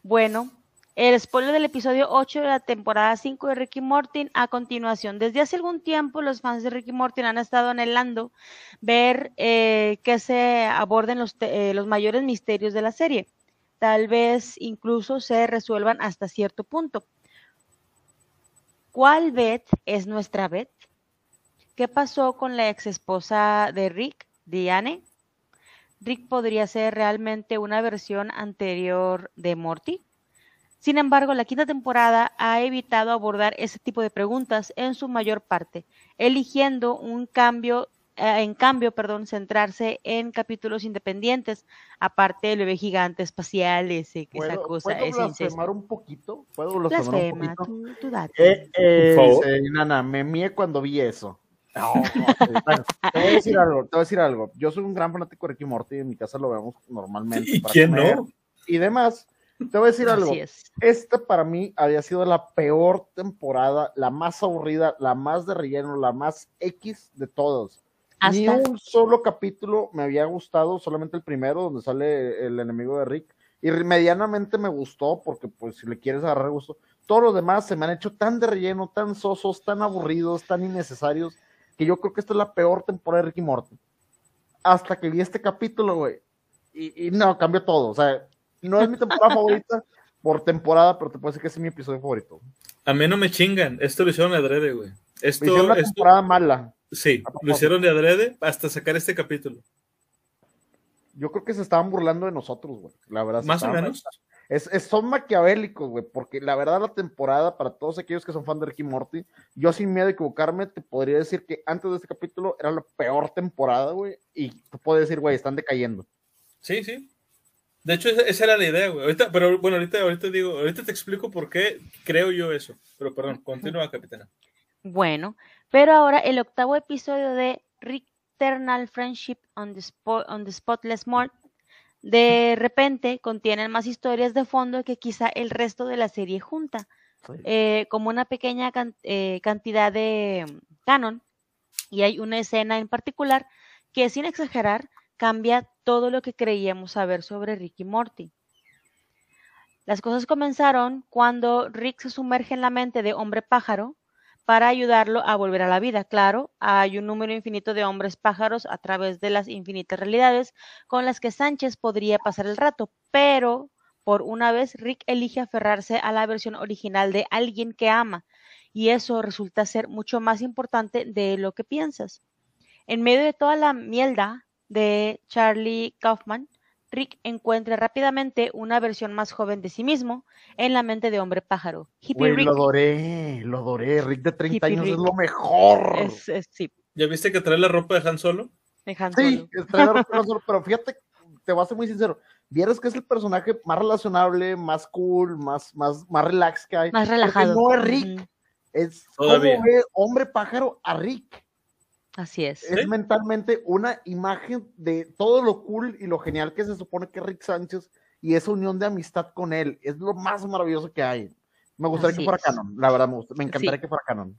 Bueno, el spoiler del episodio 8 de la temporada 5 de Ricky Morty a continuación. Desde hace algún tiempo los fans de Ricky Morty han estado anhelando ver eh, que se aborden los, te- eh, los mayores misterios de la serie. Tal vez incluso se resuelvan hasta cierto punto. ¿Cuál Beth es nuestra Beth? ¿Qué pasó con la ex esposa de Rick, Diane? Rick podría ser realmente una versión anterior de Morty. Sin embargo, la quinta temporada ha evitado abordar ese tipo de preguntas en su mayor parte, eligiendo un cambio, en cambio, perdón, centrarse en capítulos independientes, aparte del bebé gigante espacial, ese, que esa ¿Puedo, cosa, ¿puedo ese incesto. un poquito? ¿Puedo blasfemar un poquito? tú, tú date. Eh, eh, Por favor. dice Inanna, me mié cuando vi eso. No, [LAUGHS] bueno, te voy a decir [LAUGHS] algo, te voy a decir algo. Yo soy un gran fanático de Ricky Morty, en mi casa lo vemos normalmente. ¿Y para quién comer no? Y demás. Te voy a decir algo. Es. Esta para mí había sido la peor temporada, la más aburrida, la más de relleno, la más X de todos. Ni Hasta un solo capítulo me había gustado, solamente el primero donde sale el enemigo de Rick. Y medianamente me gustó porque pues si le quieres agarrar gusto. Todos los demás se me han hecho tan de relleno, tan sosos, tan aburridos, tan innecesarios. que yo creo que esta es la peor temporada de Ricky Morty. Hasta que vi este capítulo, güey. Y, y no, cambió todo. O sea, no es mi temporada [LAUGHS] favorita por temporada, pero te puedo decir que ese es mi episodio favorito. A mí no me chingan. Esto lo hicieron de adrede, güey. Esto, Me hicieron una esto- temporada mala. Sí, lo hicieron de adrede hasta sacar este capítulo. Yo creo que se estaban burlando de nosotros, güey. La verdad. Más o menos. Es, es- son maquiavélicos, güey, porque la verdad la temporada, para todos aquellos que son fan de Ricky Morty, yo sin miedo a equivocarme, te podría decir que antes de este capítulo era la peor temporada, güey, y te puedo decir, güey, están decayendo. Sí, sí. De hecho, esa, esa era la idea, güey. Ahorita, pero bueno, ahorita, ahorita digo, ahorita te explico por qué creo yo eso. Pero perdón, continúa, capitana. Bueno, pero ahora el octavo episodio de Rick Eternal Friendship on the, on the Spotless Mall de [LAUGHS] repente contienen más historias de fondo que quizá el resto de la serie junta, eh, como una pequeña can- eh, cantidad de mm, canon, y hay una escena en particular que sin exagerar cambia todo lo que creíamos saber sobre Rick y Morty. Las cosas comenzaron cuando Rick se sumerge en la mente de hombre pájaro para ayudarlo a volver a la vida. Claro, hay un número infinito de hombres pájaros a través de las infinitas realidades con las que Sánchez podría pasar el rato, pero por una vez Rick elige aferrarse a la versión original de alguien que ama, y eso resulta ser mucho más importante de lo que piensas. En medio de toda la mierda de Charlie Kaufman, Rick encuentra rápidamente una versión más joven de sí mismo en la mente de hombre pájaro. Hippie Rick lo adoré, lo adoré. Rick de 30 Hippie años es lo mejor. es, es- sí, ¿Ya viste que trae la ropa de Han Solo? de Han Sí, Solo. es traer a Rick [LAUGHS] Solo, pero fíjate, te voy a ser muy sincero. Vieras que es el personaje más relacionable, más cool, más, más, más relax que hay. Más Porque relajado. no es Rick, es Todavía. como hombre pájaro a Rick. Así es. Es ¿Sí? mentalmente una imagen de todo lo cool y lo genial que se supone que es Rick Sánchez y esa unión de amistad con él. Es lo más maravilloso que hay. Me gustaría Así que fuera es. canon, la verdad, me, gust- me encantaría Sí. que fuera canon.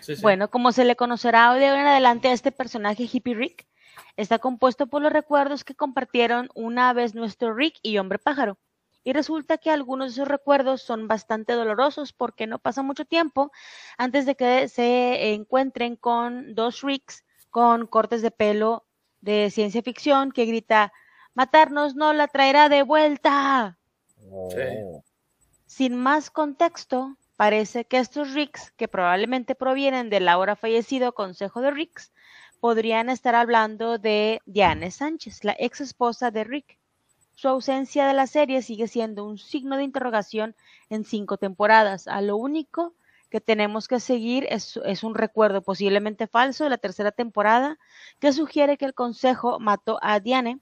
Sí, sí. Bueno, como se le conocerá de ahora en adelante a este personaje Hippie Rick, está compuesto por los recuerdos que compartieron una vez nuestro Rick y Hombre Pájaro. Y resulta que algunos de esos recuerdos son bastante dolorosos porque no pasa mucho tiempo antes de que se encuentren con dos Ricks con cortes de pelo de ciencia ficción que grita, matarnos no la traerá de vuelta. Oh. Sin más contexto, parece que estos Ricks, que probablemente provienen del ahora fallecido Consejo de Ricks, podrían estar hablando de Diane Sánchez, la ex esposa de Rick. Su ausencia de la serie sigue siendo un signo de interrogación en cinco temporadas. A lo único que tenemos que seguir es, un recuerdo posiblemente falso de la tercera temporada que sugiere que el Consejo mató a Diane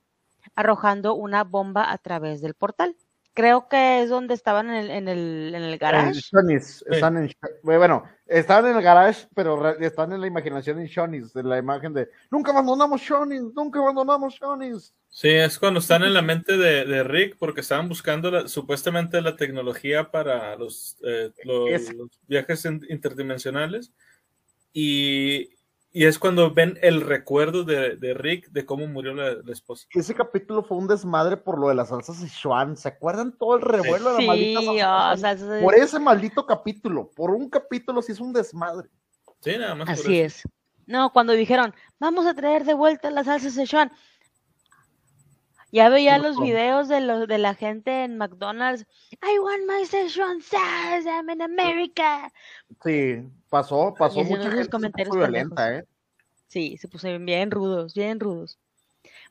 arrojando una bomba a través del portal. Creo que es donde estaban en el, en el, en el En garage. Shoney's, están en, bueno, están en el garage, pero re- están en la imaginación en Shoney's, en la imagen de nunca abandonamos Shoney's, nunca abandonamos Shoney's. Sí, es cuando están en la mente de, de Rick porque estaban buscando la- supuestamente la tecnología para los, eh, lo- Es- los viajes in- interdimensionales y, y es cuando ven el recuerdo de, de Rick de cómo murió la, la esposa. Ese capítulo fue un desmadre por lo de las salsas Sichuan. ¿Se acuerdan todo el revuelo de la Sí, maldita salsa oh, Sichuan? salsa de- Por ese maldito capítulo, por un capítulo sí es un desmadre. Sí, nada más. por Así eso. es. No, cuando dijeron, vamos a traer de vuelta la salsa Szechuan. Ya veía Sí, los videos de, los, de la gente en McDonald's. I want my Szechuan sauce, I'm in America. Sí, pasó, pasó se comentarios violenta. ¿eh? Sí, se puso bien rudos, bien rudos.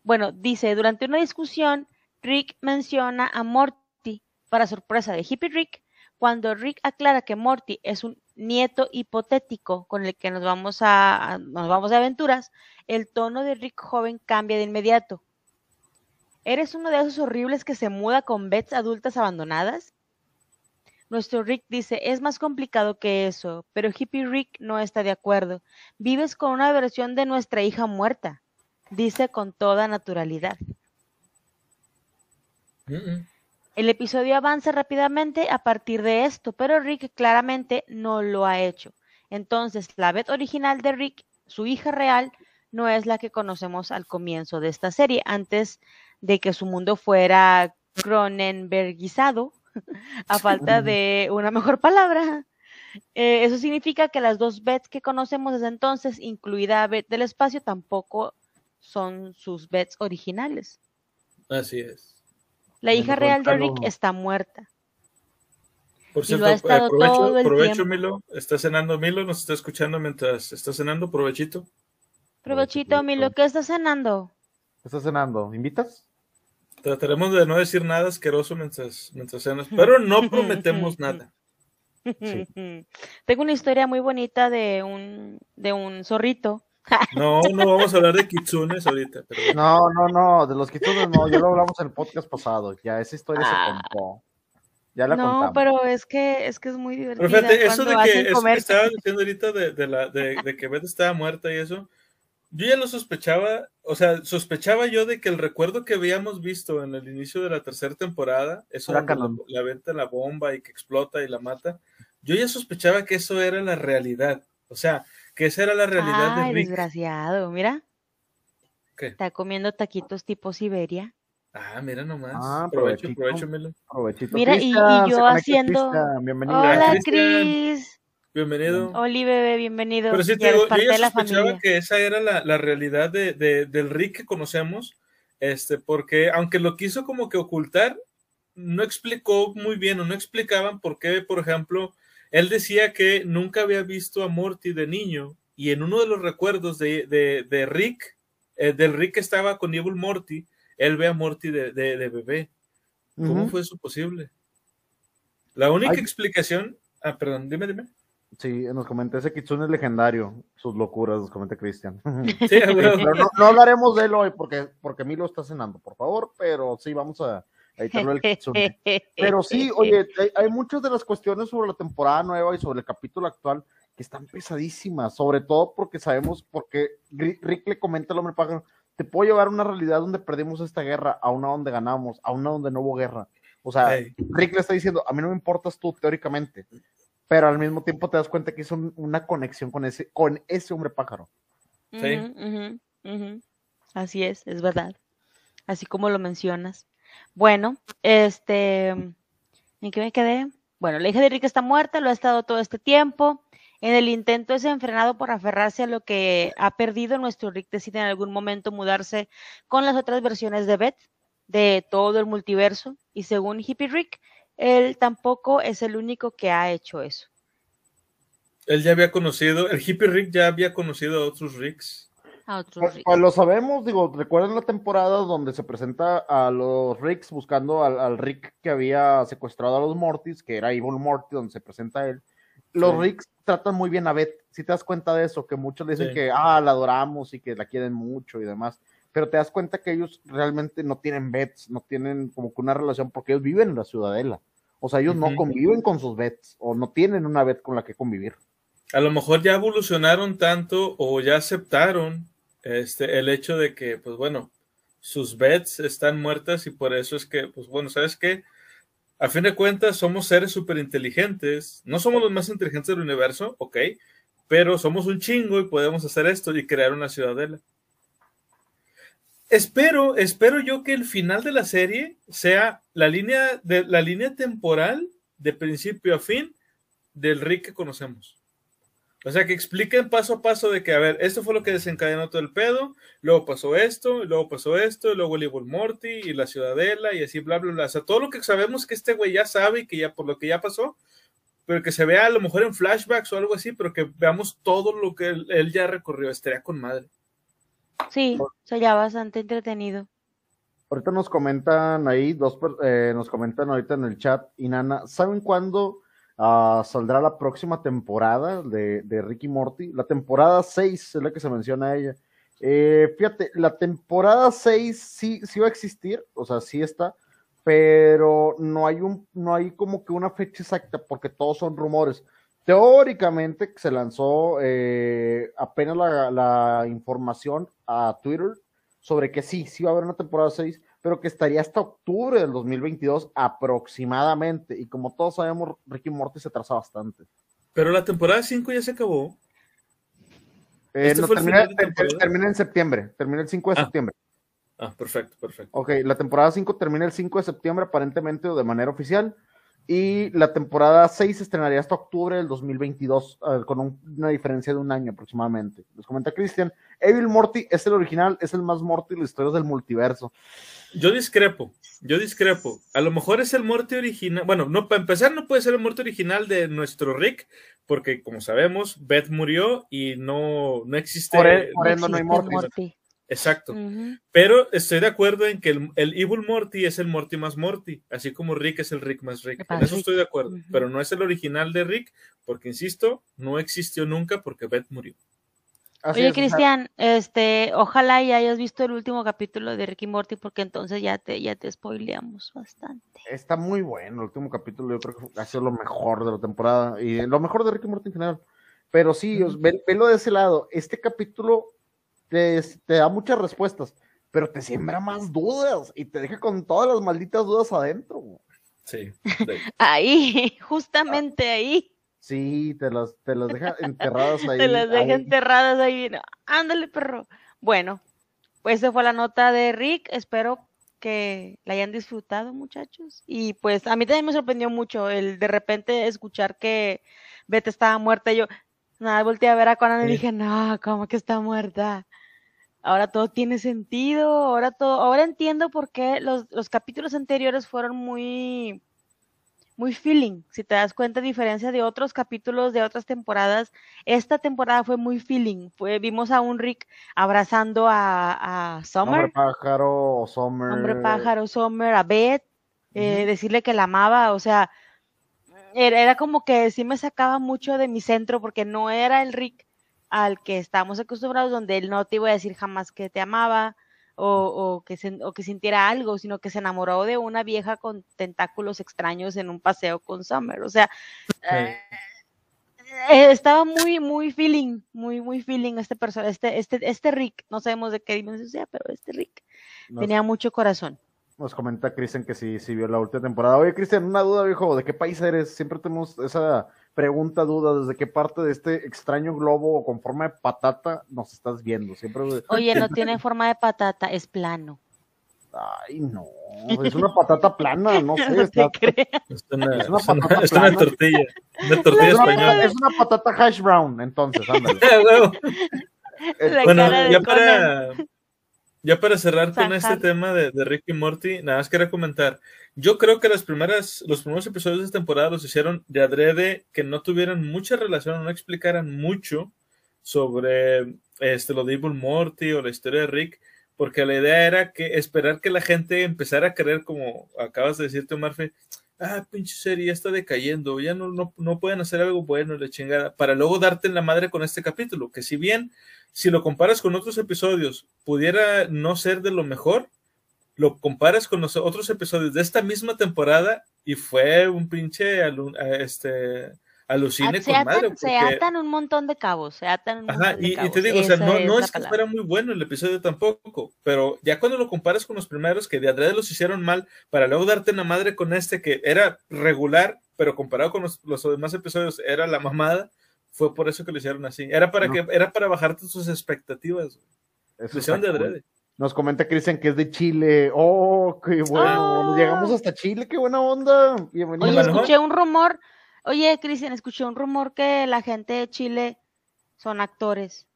Bueno, dice, durante una discusión, Rick menciona a Morty para sorpresa de Hippie Rick, cuando Rick aclara que Morty es un nieto hipotético con el que nos vamos a, a- nos vamos de aventuras, el tono de Rick joven cambia de inmediato. ¿Eres uno de esos horribles que se muda con Bets adultas abandonadas? Nuestro Rick dice, es más complicado que eso, pero Hippie Rick no está de acuerdo. Vives con una versión de nuestra hija muerta, dice con toda naturalidad. El episodio avanza rápidamente a partir de esto, pero Rick claramente no lo ha hecho. Entonces, la Beth original de Rick, su hija real, no es la que conocemos al comienzo de esta serie, antes de que su mundo fuera Cronenbergizado, a falta de una mejor palabra. Eh, eso significa que las dos Bets que conocemos desde entonces, incluida Bet del espacio, tampoco son sus Bets originales. Así es. La hija real de Rick está muerta. Por Y cierto, lo ha eh, estado provecho, todo el provecho, tiempo. Milo. Está cenando Milo, nos está escuchando mientras está cenando, provechito. Provechito, Provechito. Milo, ¿qué estás cenando? ¿Qué estás cenando? ¿Invitas? Trataremos de no decir nada asqueroso mientras, mientras cenas, pero no [LAUGHS] prometemos nada. Sí. [LAUGHS] Tengo una historia muy bonita de un, de un zorrito. [LAUGHS] No, no vamos a hablar de kitsunes ahorita. Pero. No, no, no, de los quitones no, ya lo hablamos en el podcast pasado, ya esa historia Ah. se contó. Ya la no, contamos. pero es que es que es muy divertida. Pero fíjate, eso de que, eso que comer- estaba diciendo ahorita de, de la, de, de que Beth estaba muerta y eso, yo ya lo sospechaba, o sea, sospechaba yo de que el recuerdo que habíamos visto en el inicio de la tercera temporada, eso canon. la, la venta la bomba y que explota y la mata, yo ya sospechaba que eso era la realidad, o sea, que esa era la realidad Ay, de Rick. desgraciado, mira. ¿Qué? Está comiendo taquitos tipo Siberia. Ah, mira nomás, Ah, provecho, provechito. provecho, Milo. Provechito. Mira, y- yo haciendo-. Hola, Cristian. Cris. Bienvenido. Oli, bebé, bienvenido. Pero sí te digo, yo ya sospechaba familia. que esa era la, la realidad de, de- del Rick que conocemos, este, porque aunque lo quiso como que ocultar, no explicó muy bien o no explicaban por qué, por ejemplo, él decía que nunca había visto a Morty de niño y en uno de los recuerdos de, de- de Rick, eh, del Rick que estaba con Evil Morty, él ve a Morty de, de- de bebé. ¿Cómo fue eso posible? La única Ay. explicación, ah, perdón, dime, dime. Sí, nos comenta ese Kitsune es legendario, sus locuras, nos comenta Cristian. [LAUGHS] Sí. Pero no, no hablaremos de él hoy porque, porque Milo está cenando, por favor, pero sí, vamos a, a editarlo el Kitsune. Pero sí, [LAUGHS] oye, hay, hay muchas de las cuestiones sobre la temporada nueva y sobre el capítulo actual que están pesadísimas, sobre todo porque sabemos, porque Rick le comenta al hombre pájaro, te puedo llevar a una realidad donde perdimos esta guerra, a una donde ganamos, a una donde no hubo guerra. O sea. Rick le está diciendo, a mí no me importas tú teóricamente, pero al mismo tiempo te das cuenta que hizo un- una conexión con ese, con ese hombre pájaro. Sí. Así es, es verdad. Así como lo mencionas. Bueno, este, ¿en qué me quedé? Bueno, la hija de Rick está muerta, lo ha estado todo este tiempo. En el intento desenfrenado por aferrarse a lo que ha perdido, nuestro Rick decide en algún momento mudarse con las otras versiones de Beth, de todo el multiverso. Y según Hippie Rick, él tampoco es el único que ha hecho eso. Él ya había conocido, el hippie Rick ya había conocido a otros Ricks. A otros Pues, Ricks. pues lo sabemos, digo, recuerden la temporada donde se presenta a los Ricks buscando al, al Rick que había secuestrado a los Mortys, que era Evil Morty, donde se presenta él. Los Sí. Ricks tratan muy bien a Beth, si te das cuenta de eso, que muchos le dicen Sí. que, ah, la adoramos y que la quieren mucho y demás, pero te das cuenta que ellos realmente no tienen Bets, no tienen como que una relación porque ellos viven en la ciudadela. O sea, ellos no conviven con sus Bets o no tienen una Bet con la que convivir. A lo mejor ya evolucionaron tanto o ya aceptaron este, el hecho de que, pues bueno, sus bets están muertas y por eso es que, pues bueno, ¿sabes qué? A fin de cuentas, somos seres súper inteligentes. No somos los más inteligentes del universo, ok, pero somos un chingo y podemos hacer esto y crear una ciudadela. Espero, espero yo que el final de la serie sea la línea, de, la línea temporal de principio a fin del Rick que conocemos. O sea, que expliquen paso a paso de que, a ver, esto fue lo que desencadenó todo el pedo, luego pasó esto, luego pasó esto, y luego el Evil Morty y la Ciudadela y así, bla, bla, bla. O sea, todo lo que sabemos que este güey ya sabe y que ya por lo que ya pasó, pero que se vea a lo mejor en flashbacks o algo así, pero que veamos todo lo que él ya recorrió. Estaría con madre. Sí, sería bastante entretenido. Ahorita nos comentan ahí, dos, eh, nos comentan ahorita en el chat, Inana, ¿saben cuándo ah, saldrá la próxima temporada de, de Ricky Morty? La temporada 6 es la que se menciona a ella. Eh, fíjate, la temporada 6 sí, sí va a existir, o sea, sí está, pero no hay un, no hay como que una fecha exacta, porque todos son rumores. Teóricamente se lanzó eh, apenas la, la información a Twitter sobre que sí, sí va a haber una temporada 6, pero que estaría hasta octubre del 2022 aproximadamente. Y como todos sabemos, Ricky Morty se atrasa bastante. Pero la temporada 5 ya se acabó. Eh, ¿Este no, termina en septiembre, termina el 5 de Ah. septiembre. Ah, perfecto, perfecto. Ok, la temporada 5 termina el 5 de septiembre, aparentemente o de manera oficial. Y la temporada 6 se estrenaría hasta octubre del 2022, eh, con un- una diferencia de un año aproximadamente. Les comenta Cristian, Evil Morty es el original, es el más Morty de las historias del multiverso. Yo discrepo, yo discrepo. A lo mejor es el Morty original. Bueno, no, para empezar, no puede ser el Morty original de nuestro Rick, porque como sabemos, Beth murió y no, no existe. Por e- por ende no hay existe Morty. Morty. Exacto. Pero estoy de acuerdo en que el, el Evil Morty es el Morty más Morty, así como Rick es el Rick más Rick. En eso Rick. estoy de acuerdo. Pero no es el original de Rick, porque insisto, no existió nunca porque Beth murió. Así Oye, es, Cristian, este, ojalá y hayas visto el último capítulo de Ricky Morty, porque entonces ya te, ya te spoileamos bastante. Está muy bueno el último capítulo, yo creo que ha sido lo mejor de la temporada y lo mejor de Ricky Morty en general. Pero sí, os- ve- velo de ese lado. Este capítulo te, te da muchas respuestas, pero te siembra más dudas y te deja con todas las malditas dudas adentro. Sí. de- [LAUGHS] Ahí, justamente ahí, Sí, te las, te las deja enterradas [LAUGHS] ahí. te las deja ahí. enterradas ahí. no, Ándale, perro. Bueno, pues esa fue la nota de Rick. Espero que la hayan disfrutado, muchachos. Y pues a mí también me sorprendió mucho el de repente escuchar que Beth estaba muerta. Y yo, nada, volteé a ver a Conan y Sí. dije, no, ¿cómo que está muerta? Ahora todo tiene sentido, ahora todo, ahora entiendo por qué los, los capítulos anteriores fueron muy, muy feeling. Si te das cuenta, a diferencia de otros capítulos de otras temporadas, esta temporada fue muy feeling. Fue, vimos a un Rick abrazando a, a Summer, Hombre pájaro, Summer. hombre pájaro, Summer, a Beth, eh, decirle que la amaba, o sea, era, era como que sí me sacaba mucho de mi centro porque no era el Rick al que estábamos acostumbrados, donde él no te iba a decir jamás que te amaba o, o que, sen- o que sintiera algo, sino que se enamoró de una vieja con tentáculos extraños en un paseo con Summer. O sea, eh, eh, estaba muy, muy feeling, muy, muy feeling este persona, este, este, este Rick, no sabemos de qué dimensión sea, pero este Rick Nos, tenía mucho corazón. nos comenta Cristian que sí, sí vio la última temporada. Oye, Cristian, una duda, viejo, ¿de qué país eres? Siempre tenemos esa pregunta, duda, ¿desde qué parte de este extraño globo con forma de patata nos estás viendo? Siempre. Oye, no tiene forma de patata, es plano. Ay, no, es una patata plana, no sé. [LAUGHS] No está-. Es una, Es una es una- patata es una plana. tortilla. Una tortilla es, una, española. es una patata hash brown, entonces, ándale. [LAUGHS] La Bueno, cara de ya Conan. para, ya para cerrar con este tema de, de Rick y Morty, nada más quería comentar. Yo creo que las primeras, los primeros episodios de esta temporada los hicieron de adrede que no tuvieran mucha relación, no explicaran mucho sobre este, lo de Evil Morty o la historia de Rick, porque la idea era que esperar que la gente empezara a creer, como acabas de decirte, Marfe, ah, pinche serie, ya está decayendo, ya no, no, no pueden hacer algo bueno, la chingada, para luego darte en la madre con este capítulo, que si bien si lo comparas con otros episodios, pudiera no ser de lo mejor, lo comparas con los otros episodios de esta misma temporada y fue un pinche alu- este, alucine Ah, se, con madre. atan, se porque- atan un montón de cabos, se atan un Ajá, montón de y, y cabos. te digo, o sea, no, es no la es que fuera muy bueno el episodio tampoco, pero ya cuando lo comparas con los primeros, que de adrede los hicieron mal, para luego darte en la madre con este que era regular, pero comparado con los, los demás episodios era la mamada, fue por eso que lo hicieron así. Era para No. que era para bajarte tus expectativas. Lo hicieron de adrede. Nos comenta Cristian que es de Chile. Oh, qué bueno. Ah. Llegamos hasta Chile, qué buena onda. Bienvenido. Oye, escuché un rumor, oye, Cristian, escuché un rumor que la gente de Chile son actores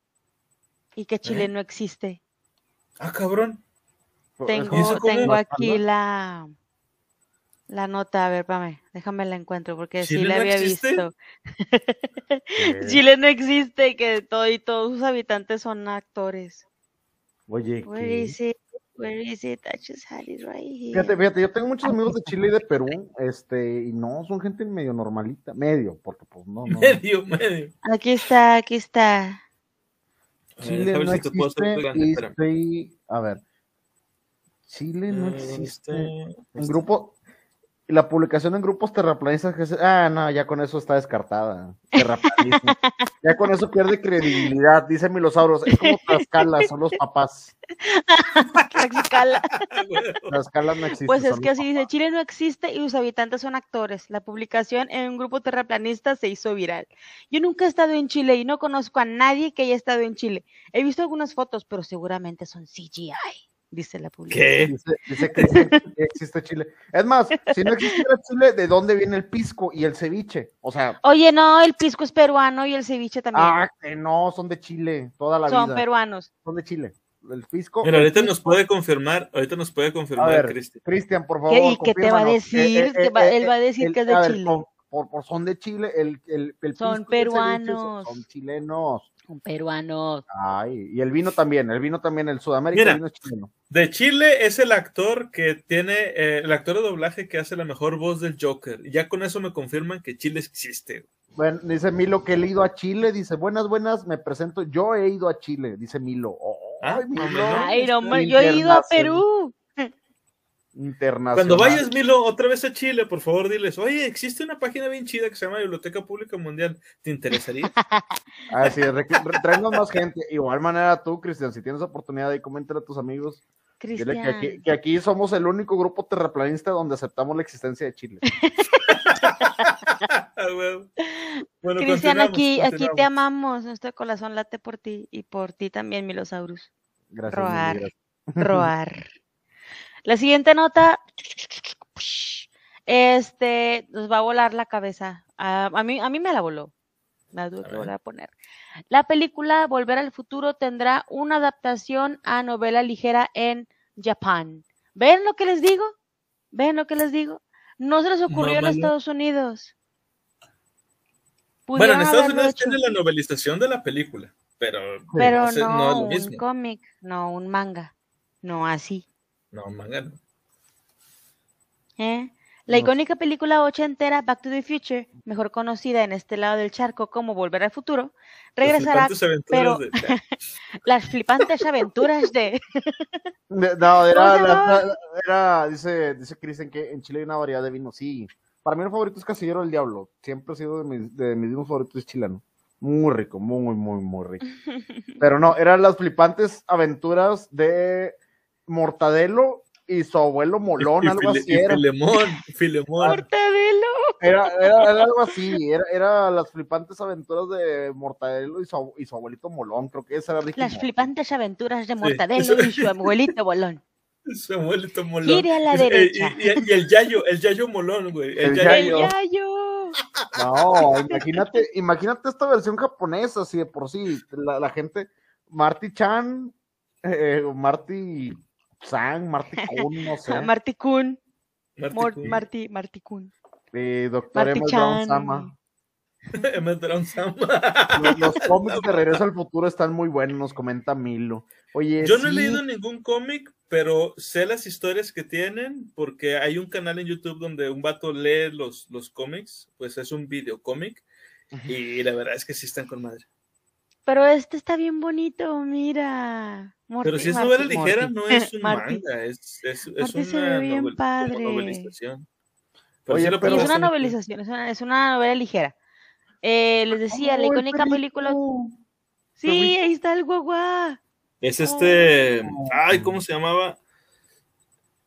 y que Chile ¿Eh? no existe. Ah, cabrón. Pues, Tengo, tengo ¿La aquí la, la nota, a ver, espérame, déjame la encuentro porque sí ¿Chile la no había existe? visto. [LAUGHS] Chile no existe, que todo y todos sus habitantes son actores. Oye, Where ¿qué? is it? Where is it? I just had it right here. Fíjate, fíjate, yo tengo muchos [LAUGHS] amigos de Chile y de Perú, este, y no, son gente medio normalita, medio, porque pues no, no. Medio, medio. Aquí está, aquí está. Chile no ver si te puedo hacer existe y estoy, a ver, Chile no Eh, existe. este- En grupo, la publicación en grupos terraplanistas que se, ah, no, ya con eso está descartada. Terraplanismo. [LAUGHS] ya con eso pierde credibilidad, dice Milosauros, es como Tlaxcala, son los papás. Tlaxcala. [LAUGHS] Tlaxcala no existe. Pues es que así dice. Chile no existe y sus habitantes son actores. La publicación en un grupo terraplanista se hizo viral. Yo nunca he estado en Chile y no conozco a nadie que haya estado en Chile. He visto algunas fotos, pero seguramente son CGI. Dice la publicidad. ¿Qué? Dice, dice que existe Chile. Es más, si no existiera Chile, ¿de dónde viene el pisco y el ceviche? O sea, Oye, no, el pisco es peruano y el ceviche también. ah, que no, son de Chile, toda la Son vida. peruanos. Son de Chile. El pisco. Mira, el ahorita pisco- nos puede confirmar, ahorita nos puede confirmar, Cristian. Cristian, por favor. ¿Qué- y qué te va a decir? Que va- él va a decir que es de a ver, Chile. Por, por- por- son de Chile, el, el, el Son pisco y el ceviche peruanos. Son, son chilenos. Son peruanos. Ay, y el vino también, el vino también, el Sudamérica Mira. el vino es chileno. De Chile es el actor que tiene, eh, el actor de doblaje que hace la mejor voz del Joker. Y ya con eso me confirman que Chile existe. Bueno, dice Milo que él ha ido a Chile, dice, buenas, buenas, me presento, yo he ido a Chile, dice Milo. Ah, Ay, Milo, no, Ay, no, hombre, yo he ido a Perú. Internacional. Cuando vayas, Milo, otra vez a Chile, por favor, diles, oye, existe una página bien chida que se llama Biblioteca Pública Mundial. ¿Te interesaría? [LAUGHS] Así es, tráenos más gente. Igual manera tú, Cristian, si tienes oportunidad ahí, coméntale a tus amigos. Dile que aquí, Cristian. que aquí somos el único grupo terraplanista donde aceptamos la existencia de Chile. [LAUGHS] Bueno, Cristian, aquí, aquí te amamos. Nuestro corazón late por ti y por ti también, Milosaurus. Gracias. Roar. Roar. La siguiente nota. Este nos va a volar la cabeza. A, a mí, a mí me la voló. La tuve que volver a poner. La película Volver al Futuro tendrá una adaptación a novela ligera en Japón. ¿Ven lo que les digo? ¿Ven lo que les digo? No se les ocurrió en. Estados Unidos. Bueno, en Estados Unidos tiene la novelización de la película, pero, Pero no, sé, no, no es lo un cómic, no un manga, no así. No, manga no. ¿eh? La No icónica película ochentera Back to the Future, mejor conocida en este lado del charco como Volver al Futuro, regresará Las flipantes aventuras pero- de- [LAUGHS] las flipantes aventuras [LAUGHS] de... No, era, ¿Cómo se la- llama? la- era- dice, dice Cristian que en Chile hay una variedad de vinos. Sí, para mí el favorito es Casillero del Diablo. Siempre ha sido de mis, de mis vinos favoritos es chileno. Muy rico, muy, muy, muy rico. [LAUGHS] Pero no, eran las flipantes aventuras de Mortadelo y su abuelo Molón, y algo File- así y era. Filemón, Filemón. Mortadelo. Era, era- era algo así, era, era las flipantes aventuras de Mortadelo y su, y su abuelito Molón, creo que esa era Ricky Las flipantes aventuras de Mortadelo [LAUGHS] y su abuelito Bolón. Su abuelito molón. Gire a la derecha. Y, y el Yayo, el Yayo molón, güey. El, El Yayo. ¡El Yayo. Yayo! No, imagínate, imagínate esta versión japonesa, así de por sí, la, la gente, Marty Chan, eh, Marty San, Marty Kun, no sé, [LAUGHS] Marty Kun. Marty. Marty, eh, Doctor Marty Emmett Brown. Sama. [LAUGHS] Emmett Brown Sam. Los, los cómics de Regreso al Futuro están muy buenos, nos comenta Milo. Oye, Yo no he leído ningún cómic, pero sé las historias que tienen, porque hay un canal en YouTube donde un vato lee los, los cómics, pues es un videocómic, y la verdad es que sí están con madre. Pero este está bien bonito, mira. Morty- Pero si es novela ligera, Morty. no es [LAUGHS] un Marty. manga, es, es, es Marty se una ve bien novel- padre. novelización. Pero Oye, sí lo pero- Y es una novelización, es una, es una novela ligera. Eh, les decía, la ¡Oh, icónica película. Sí, ahí está el guagua. Es este. Oh. Ay, ¿cómo se llamaba?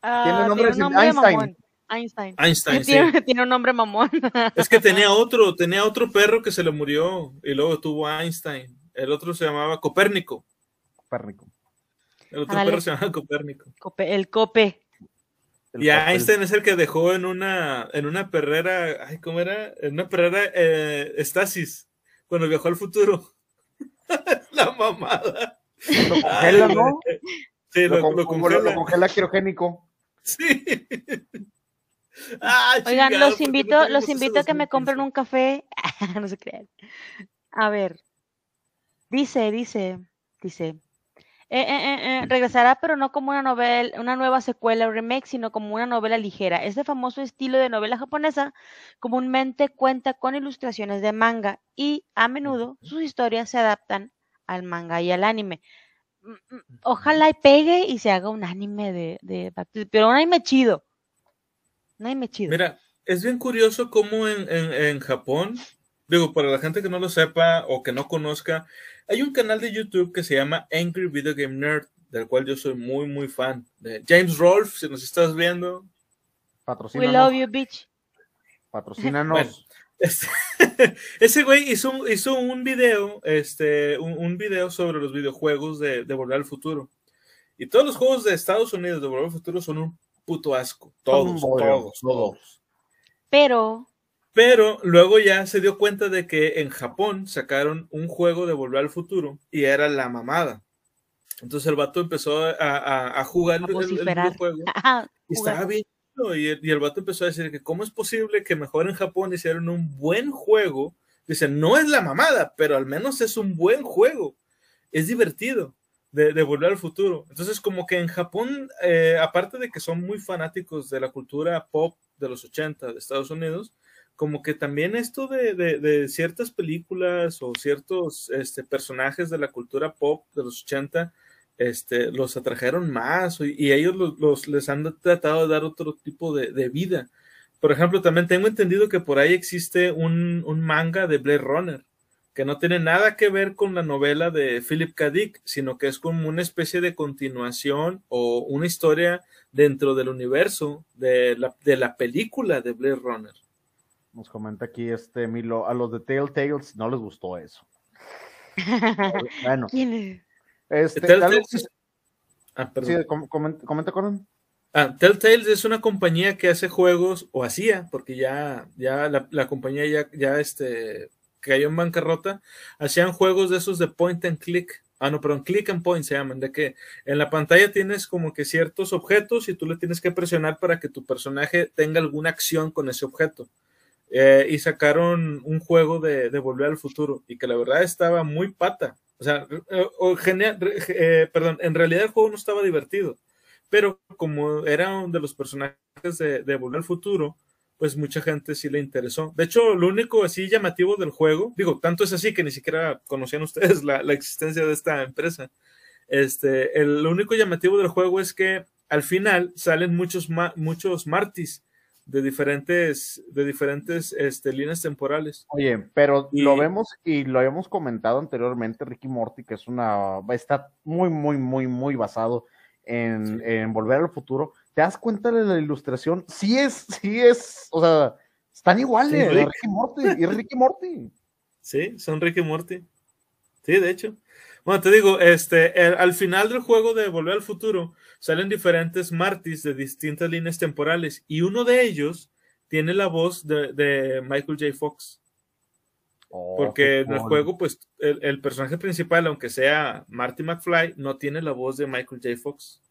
Ah, Tiene nombre un de Einstein. mamón. Einstein. Einstein, [LAUGHS] sí. Tiene, tiene un nombre mamón. Es que tenía otro, tenía otro perro que se le murió y luego tuvo a Einstein. El otro se llamaba Copérnico. Perrico. El otro perro se llamaba Copérnico. Cope- el cope. El Y. Einstein es el que dejó en una, en una perrera, ay, ¿cómo era? En una perrera eh, estasis, cuando viajó al futuro. [LAUGHS] La mamada. Lo congela, ¿no? Sí, lo, Lo, lo como lo- congela. congela criogénico. Sí. Ah, Oigan, chingado, los ¿por qué no invito, los invito a que me 2015? compren un café. [LAUGHS] no se crean. A ver. Dice, dice, dice. eh, eh, eh, eh, regresará, pero no como una novela, una nueva secuela o remake, sino como una novela ligera. Este famoso estilo de novela japonesa comúnmente cuenta con ilustraciones de manga y a menudo sus historias se adaptan al manga y al anime. Mm, mm, Ojalá y pegue y se haga un anime de, de pero un anime chido. Un anime chido. Mira, es bien curioso cómo en, en, en Japón, digo, para la gente que no lo sepa o que no conozca, hay un canal de YouTube que se llama Angry Video Game Nerd, del cual yo soy muy, muy fan. De James Rolfe, si nos estás viendo. We Patrocínanos. love you, bitch. Patrocínanos. Bueno. Este, [LAUGHS] ese güey hizo, un- hizo un video, este, un, un video sobre los videojuegos de, de Volver al Futuro. Y todos los juegos de Estados Unidos de Volver al Futuro son un puto asco. Todos, todos, todos. Pero. Pero luego ya se dio cuenta de que en Japón sacaron un juego de Volver al Futuro y era la mamada. Entonces el vato empezó a, jugar el, juego [LAUGHS] y estaba bien. Y el, y el vato empezó a decir que cómo es posible que mejor en Japón hicieron un buen juego. Dice, no es la mamada, pero al menos es un buen juego. Es divertido de, Volver al Futuro. Entonces como que en Japón, eh, aparte de que son muy fanáticos de la cultura pop de los 80 de Estados Unidos, como que también esto de, de, ciertas películas o ciertos este, personajes de la cultura pop de los 80 este, los atrajeron más y, ellos los, les han tratado de dar otro tipo de, vida. Por ejemplo, también tengo entendido que por ahí existe un, manga de Blade Runner que no tiene nada que ver con la novela de Philip K. Dick, sino que es como una especie de continuación o una historia dentro del universo de la, de la película de Blade Runner. Nos comenta aquí este Milo, a los de Telltales no les gustó eso. [LAUGHS] bueno. Este, Telltales, ah, Sí, comenta, comenta con Ah, Telltale es una compañía que hace juegos, o hacía, porque ya, ya la, compañía ya, ya este, cayó en bancarrota, hacían juegos de esos de point and click. Ah, no, perdón, click and point se llaman, de que en la pantalla tienes como que ciertos objetos y tú le tienes que presionar para que tu personaje tenga alguna acción con ese objeto. Eh, y sacaron un juego de, de Volver al Futuro y que la verdad estaba muy pata. O sea, eh, genial, eh, perdón, en realidad el juego no estaba divertido, pero como era uno de los personajes de, de Volver al Futuro, pues mucha gente sí le interesó. De hecho, lo único así llamativo del juego, digo, tanto es así que ni siquiera conocían ustedes [LAUGHS] la, la existencia de esta empresa. Este, el, lo único llamativo del juego es que al final salen muchos, muchos Martis de diferentes, de diferentes este, líneas temporales. Oye, pero lo vemos y lo habíamos comentado anteriormente, Ricky Morty, que es una, está muy, muy, muy, muy basado en, en, Volver al Futuro. ¿Te das cuenta de la ilustración? Sí es, sí es, o sea, están iguales, Ricky Morty y Ricky Morty. Sí, son Ricky Morty. Sí, de hecho. Bueno, te digo, este, al final del juego de Volver al Futuro salen diferentes Martys de distintas líneas temporales y uno de ellos tiene la voz de, Michael J. Fox. Oh, Porque en el juego, pues, el, personaje principal, aunque sea Marty McFly, no tiene la voz de Michael J. Fox.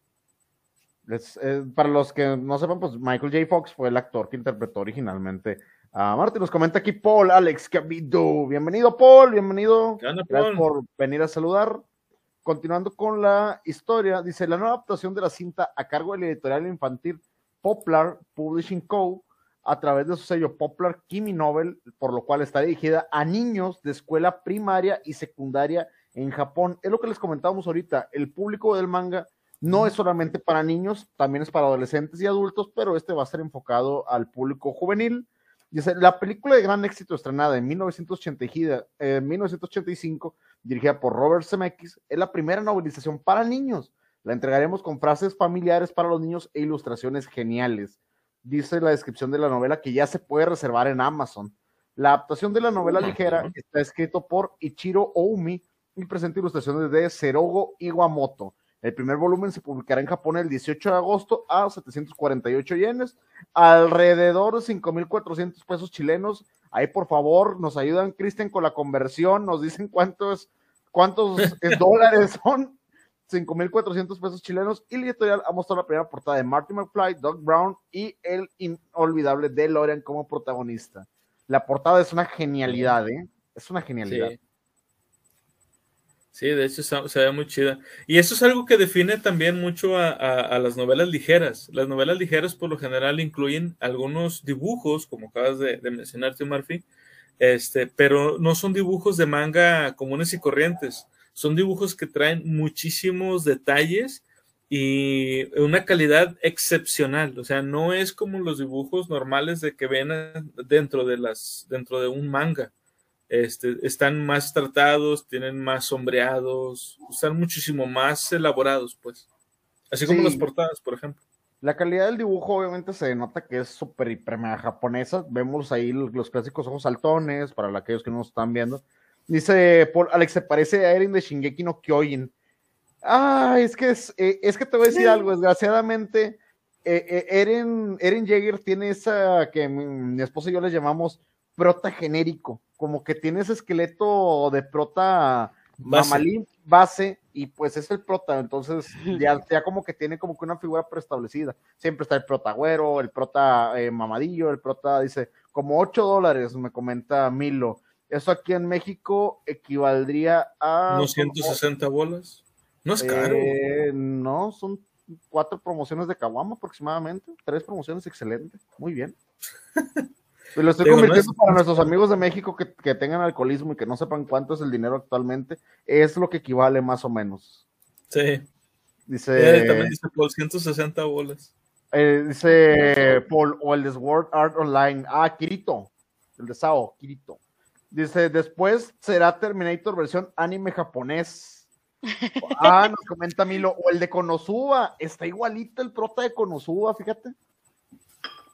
Eh, para los que no sepan, pues Michael J. Fox fue el actor que interpretó originalmente a Marty. Nos comenta aquí Paul, Alex Cabido. Bienvenido, Paul, bienvenido. Gracias por venir a saludar. Continuando con la historia, dice la nueva adaptación de la cinta a cargo de la editorial infantil Poplar Publishing Co. a través de su sello Poplar Kimi Novel, por lo cual está dirigida a niños de escuela primaria y secundaria en Japón. Es lo que les comentábamos ahorita, el público del manga no es solamente para niños, también es para adolescentes y adultos, pero este va a ser enfocado al público juvenil. Dice, la película de gran éxito estrenada en 1985 dirigida por Robert Zemeckis, es la primera novelización para niños. La entregaremos con frases familiares para los niños e ilustraciones geniales. Dice la descripción de la novela que ya se puede reservar en Amazon. La adaptación de la novela ligera está escrito por Ichiro Oumi y presenta ilustraciones de Serogo Iwamoto. El primer volumen se publicará en Japón el 18 de agosto a 748 yenes, alrededor de 5.400 pesos chilenos. Ahí, por favor, nos ayudan, Cristian, con la conversión, nos dicen cuántos cuántos [LAUGHS] dólares son. 5.400 pesos chilenos. Y la editorial ha mostrado la primera portada de Marty McFly, Doug Brown y el inolvidable DeLorean como protagonista. La portada es una genialidad, ¿eh? Es una genialidad. Sí. De hecho se ve muy chida. Y eso es algo que define también mucho a, las novelas ligeras. Las novelas ligeras por lo general incluyen algunos dibujos, como acabas de, de mencionar, Tim Murphy, este, pero no son dibujos de manga comunes y corrientes, son dibujos que traen muchísimos detalles y una calidad excepcional, o sea, no es como los dibujos normales de que ven dentro de las dentro de un manga. Este, están más tratados, tienen más sombreados, están muchísimo más elaborados, pues. Así como las portadas, por ejemplo. La calidad del dibujo obviamente se nota que es súper hiper japonesa. Vemos ahí los clásicos ojos saltones, para aquellos que no nos están viendo. Dice Paul, Alex, se parece a Eren de Shingeki no Kyojin. Ah, es que es, eh, es que te voy a decir algo, desgraciadamente, eh, eh, Eren, Eren Jaeger tiene esa que mi, mi esposa y yo le llamamos prota genérico, como que tiene ese esqueleto de prota Base. mamalín base y pues es el prota, entonces [LAUGHS] ya, ya como que tiene como que una figura preestablecida. Siempre está el prota güero, el prota eh, mamadillo, el prota dice como 8 dólares, me comenta Milo. Eso aquí en México equivaldría a... ¿Unos 160 bolas? No es caro. Eh, no, son cuatro promociones de Kawama aproximadamente. Tres promociones, excelente. Muy bien. [LAUGHS] Y lo estoy Digo, no convirtiendo es- para nuestros amigos de México que, que tengan alcoholismo y que no sepan cuánto es el dinero actualmente. Es lo que equivale más o menos. Sí. Dice, Eh, también dice por 160 bolas. eh, dice Paul, o el de Sword Art Online. Ah, Kirito. El de Sao, Kirito. Dice, después será Terminator versión anime japonés. [LAUGHS] Ah, nos comenta Milo. O el de Konosuba. Está igualito el prota de Konosuba, fíjate.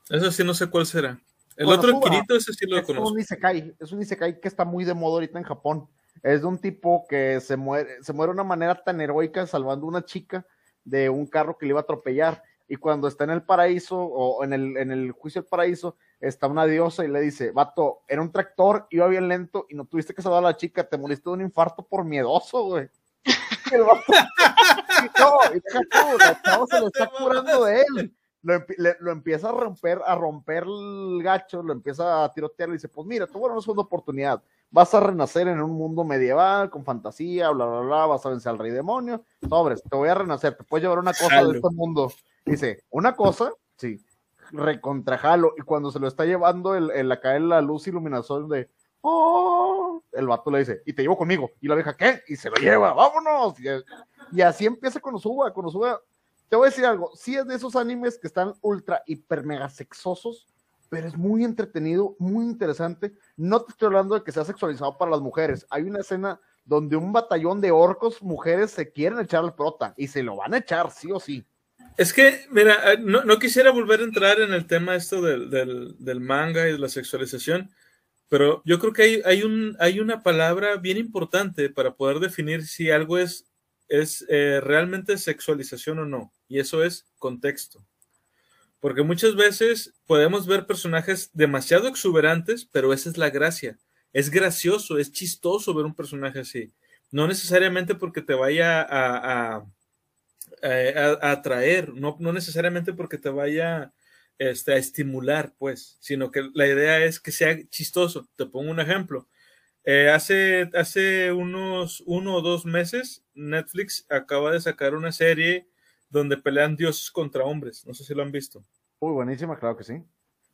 Eso sí, no sé cuál será. El otro Kirito, ese sí lo es conozco. un Isekai, es un Isekai que está muy de moda ahorita en Japón. Es de un tipo que se muere, se muere de una manera tan heroica salvando a una chica de un carro que le iba a atropellar. Y cuando está en el paraíso o en el, en el juicio del paraíso, está una diosa y le dice, vato, era un tractor, iba bien lento y no tuviste que salvar a la chica, te moriste de un infarto por miedoso, güey. Y [LAUGHS] el vato- [LAUGHS] no, y deja tú, la chava se lo está [LAUGHS] curando de él lo, le- lo empieza a romper, a romper el gacho, lo empieza a tirotear y dice, pues mira, tú bueno, una segunda oportunidad, vas a renacer en un mundo medieval, con fantasía, bla, bla, bla, vas a vencer al rey demonio, sobres, te voy a renacer, te puedes llevar una cosa Jalo. de este mundo. Dice, una cosa, sí, recontrajalo, y cuando se lo está llevando el, el acá en la luz iluminación de, oh, el vato le dice, y te llevo conmigo, y la vieja, ¿qué? Y se lo lleva, vámonos, y, y así empieza con Osuba, con Osuba te voy a decir algo, sí es de esos animes que están ultra, hiper, mega sexosos, pero es muy entretenido, muy interesante. No te estoy hablando de que sea sexualizado para las mujeres. Hay una escena donde un batallón de orcos mujeres se quieren echar al prota y se lo van a echar, sí o sí. Es que, mira, eh, no, quisiera volver a entrar en el tema esto del, manga y de la sexualización, pero yo creo que hay, hay una palabra bien importante para poder definir si algo es, es eh, realmente sexualización o no, y eso es contexto. Porque muchas veces podemos ver personajes demasiado exuberantes, pero esa es la gracia. Es gracioso, es chistoso ver un personaje así. No necesariamente porque te vaya a, a atraer, no, no necesariamente porque te vaya este, a estimular, pues, sino que la idea es que sea chistoso. Te pongo un ejemplo. Eh, hace, hace unos uno o dos meses, Netflix acaba de sacar una serie donde pelean dioses contra hombres. No sé si lo han visto. Muy buenísima, claro que sí.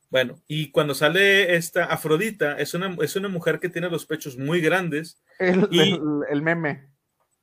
Bueno, y cuando sale esta Afrodita, es una, es una mujer que tiene los pechos muy grandes. El, Y- el- el meme.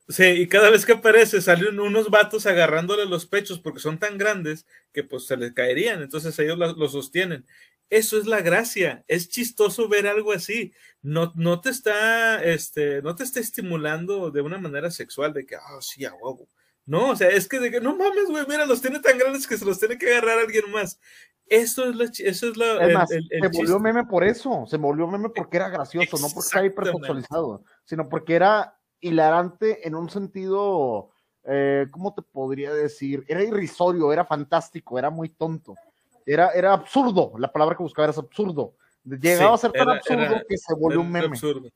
Sí, y cada vez que aparece salen unos vatos agarrándole los pechos porque son tan grandes que pues se les caerían, entonces ellos la- lo sostienen. Eso es la gracia, es chistoso ver algo así. No, no te está, este, no te está estimulando de una manera sexual de que, ah, sí, a huevo. No, o sea, es que de que no mames, güey, mira, los tiene tan grandes que se los tiene que agarrar alguien más. Eso es la, eso es la, Es el- más, el- el se volvió chiste. meme por eso, se volvió meme porque era gracioso, no porque era hipersexualizado, sino porque era hilarante en un sentido, eh, ¿cómo te podría decir? Era irrisorio, era fantástico, era muy tonto, era, era absurdo, la palabra que buscaba era absurdo. Llegaba Sí, a ser tan era- absurdo era- que se volvió un meme. absurdo.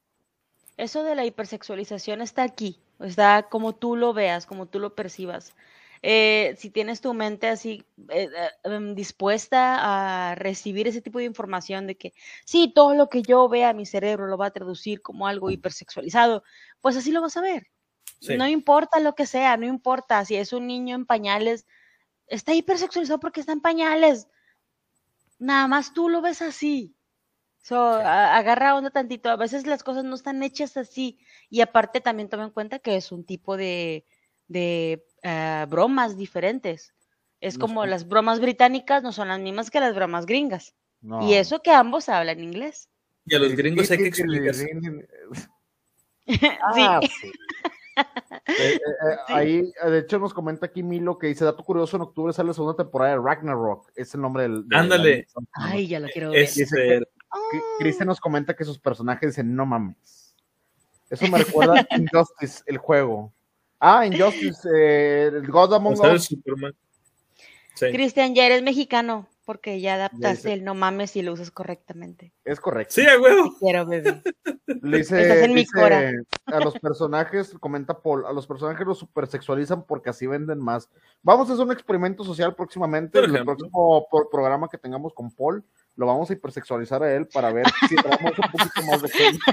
Eso de la hipersexualización está aquí, está como tú lo veas, como tú lo percibas. Eh, si tienes tu mente así eh, eh, em, dispuesta a recibir ese tipo de información de que sí, todo lo que yo vea mi cerebro lo va a traducir como algo hipersexualizado, pues así lo vas a ver. Sí. No importa lo que sea, no importa si es un niño en pañales, está hipersexualizado porque está en pañales. Nada más tú lo ves así. So, a- agarra onda tantito. A veces las cosas no están hechas así. Y aparte también toma en cuenta que es un tipo de, de eh, bromas diferentes. Es No como las bromas británicas no son las mismas que las bromas gringas. No. Y eso que ambos hablan inglés. Y a los gringos hay que explicar. [LAUGHS] Ah, sí. [LAUGHS] Eh, eh, [LAUGHS] eh, ahí, de hecho, nos comenta aquí Milo que dice: Dato curioso, en octubre sale la segunda temporada de Ragnarok. Es el nombre del. Ándale. Ay, ya lo quiero ver. Este, Dice que- que Cristian nos comenta que sus personajes dicen: No mames. Eso me [LAUGHS] recuerda a Injustice, el juego. Ah, Injustice, eh, el God Among Us. Cristian, ya eres mexicano, porque ya adaptaste dice- el no mames y lo usas correctamente. Es correcto. Sí, a huevo. Te quiero, bebé. Le dice, Estás en mi dice cora. a los personajes, comenta Paul, a los personajes los supersexualizan porque así venden más. Vamos a hacer un experimento social próximamente, en el próximo pro- programa que tengamos con Paul, lo vamos a hipersexualizar a él para ver si traemos un poquito más de gente. [LAUGHS]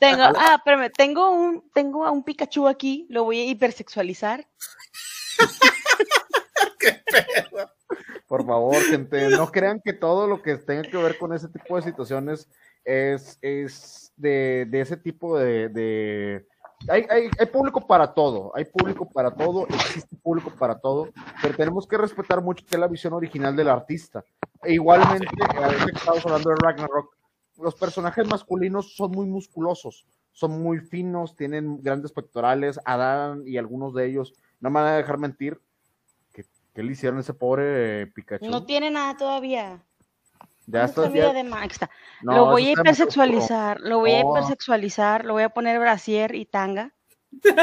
Tengo, ah, espérame, tengo un, tengo a un Pikachu aquí, lo voy a hipersexualizar. [LAUGHS] Por favor, gente, [LAUGHS] no crean que todo lo que tenga que ver con ese tipo de situaciones es, es de, de ese tipo de... de- Hay, hay, hay público para todo, hay público para todo, existe público para todo, pero tenemos que respetar mucho que es la visión original del artista. E igualmente, ahorita que estamos hablando de Ragnarok, los personajes masculinos son muy musculosos, son muy finos, tienen grandes pectorales, Adán y algunos de ellos, no me van a dejar mentir, ¿qué, le hicieron a ese pobre Pikachu? No tiene nada todavía. ya No está, ya- de Max. está. no, lo voy a hipersexualizar, lo voy a No. hipersexualizar, lo voy a poner brasier y tanga.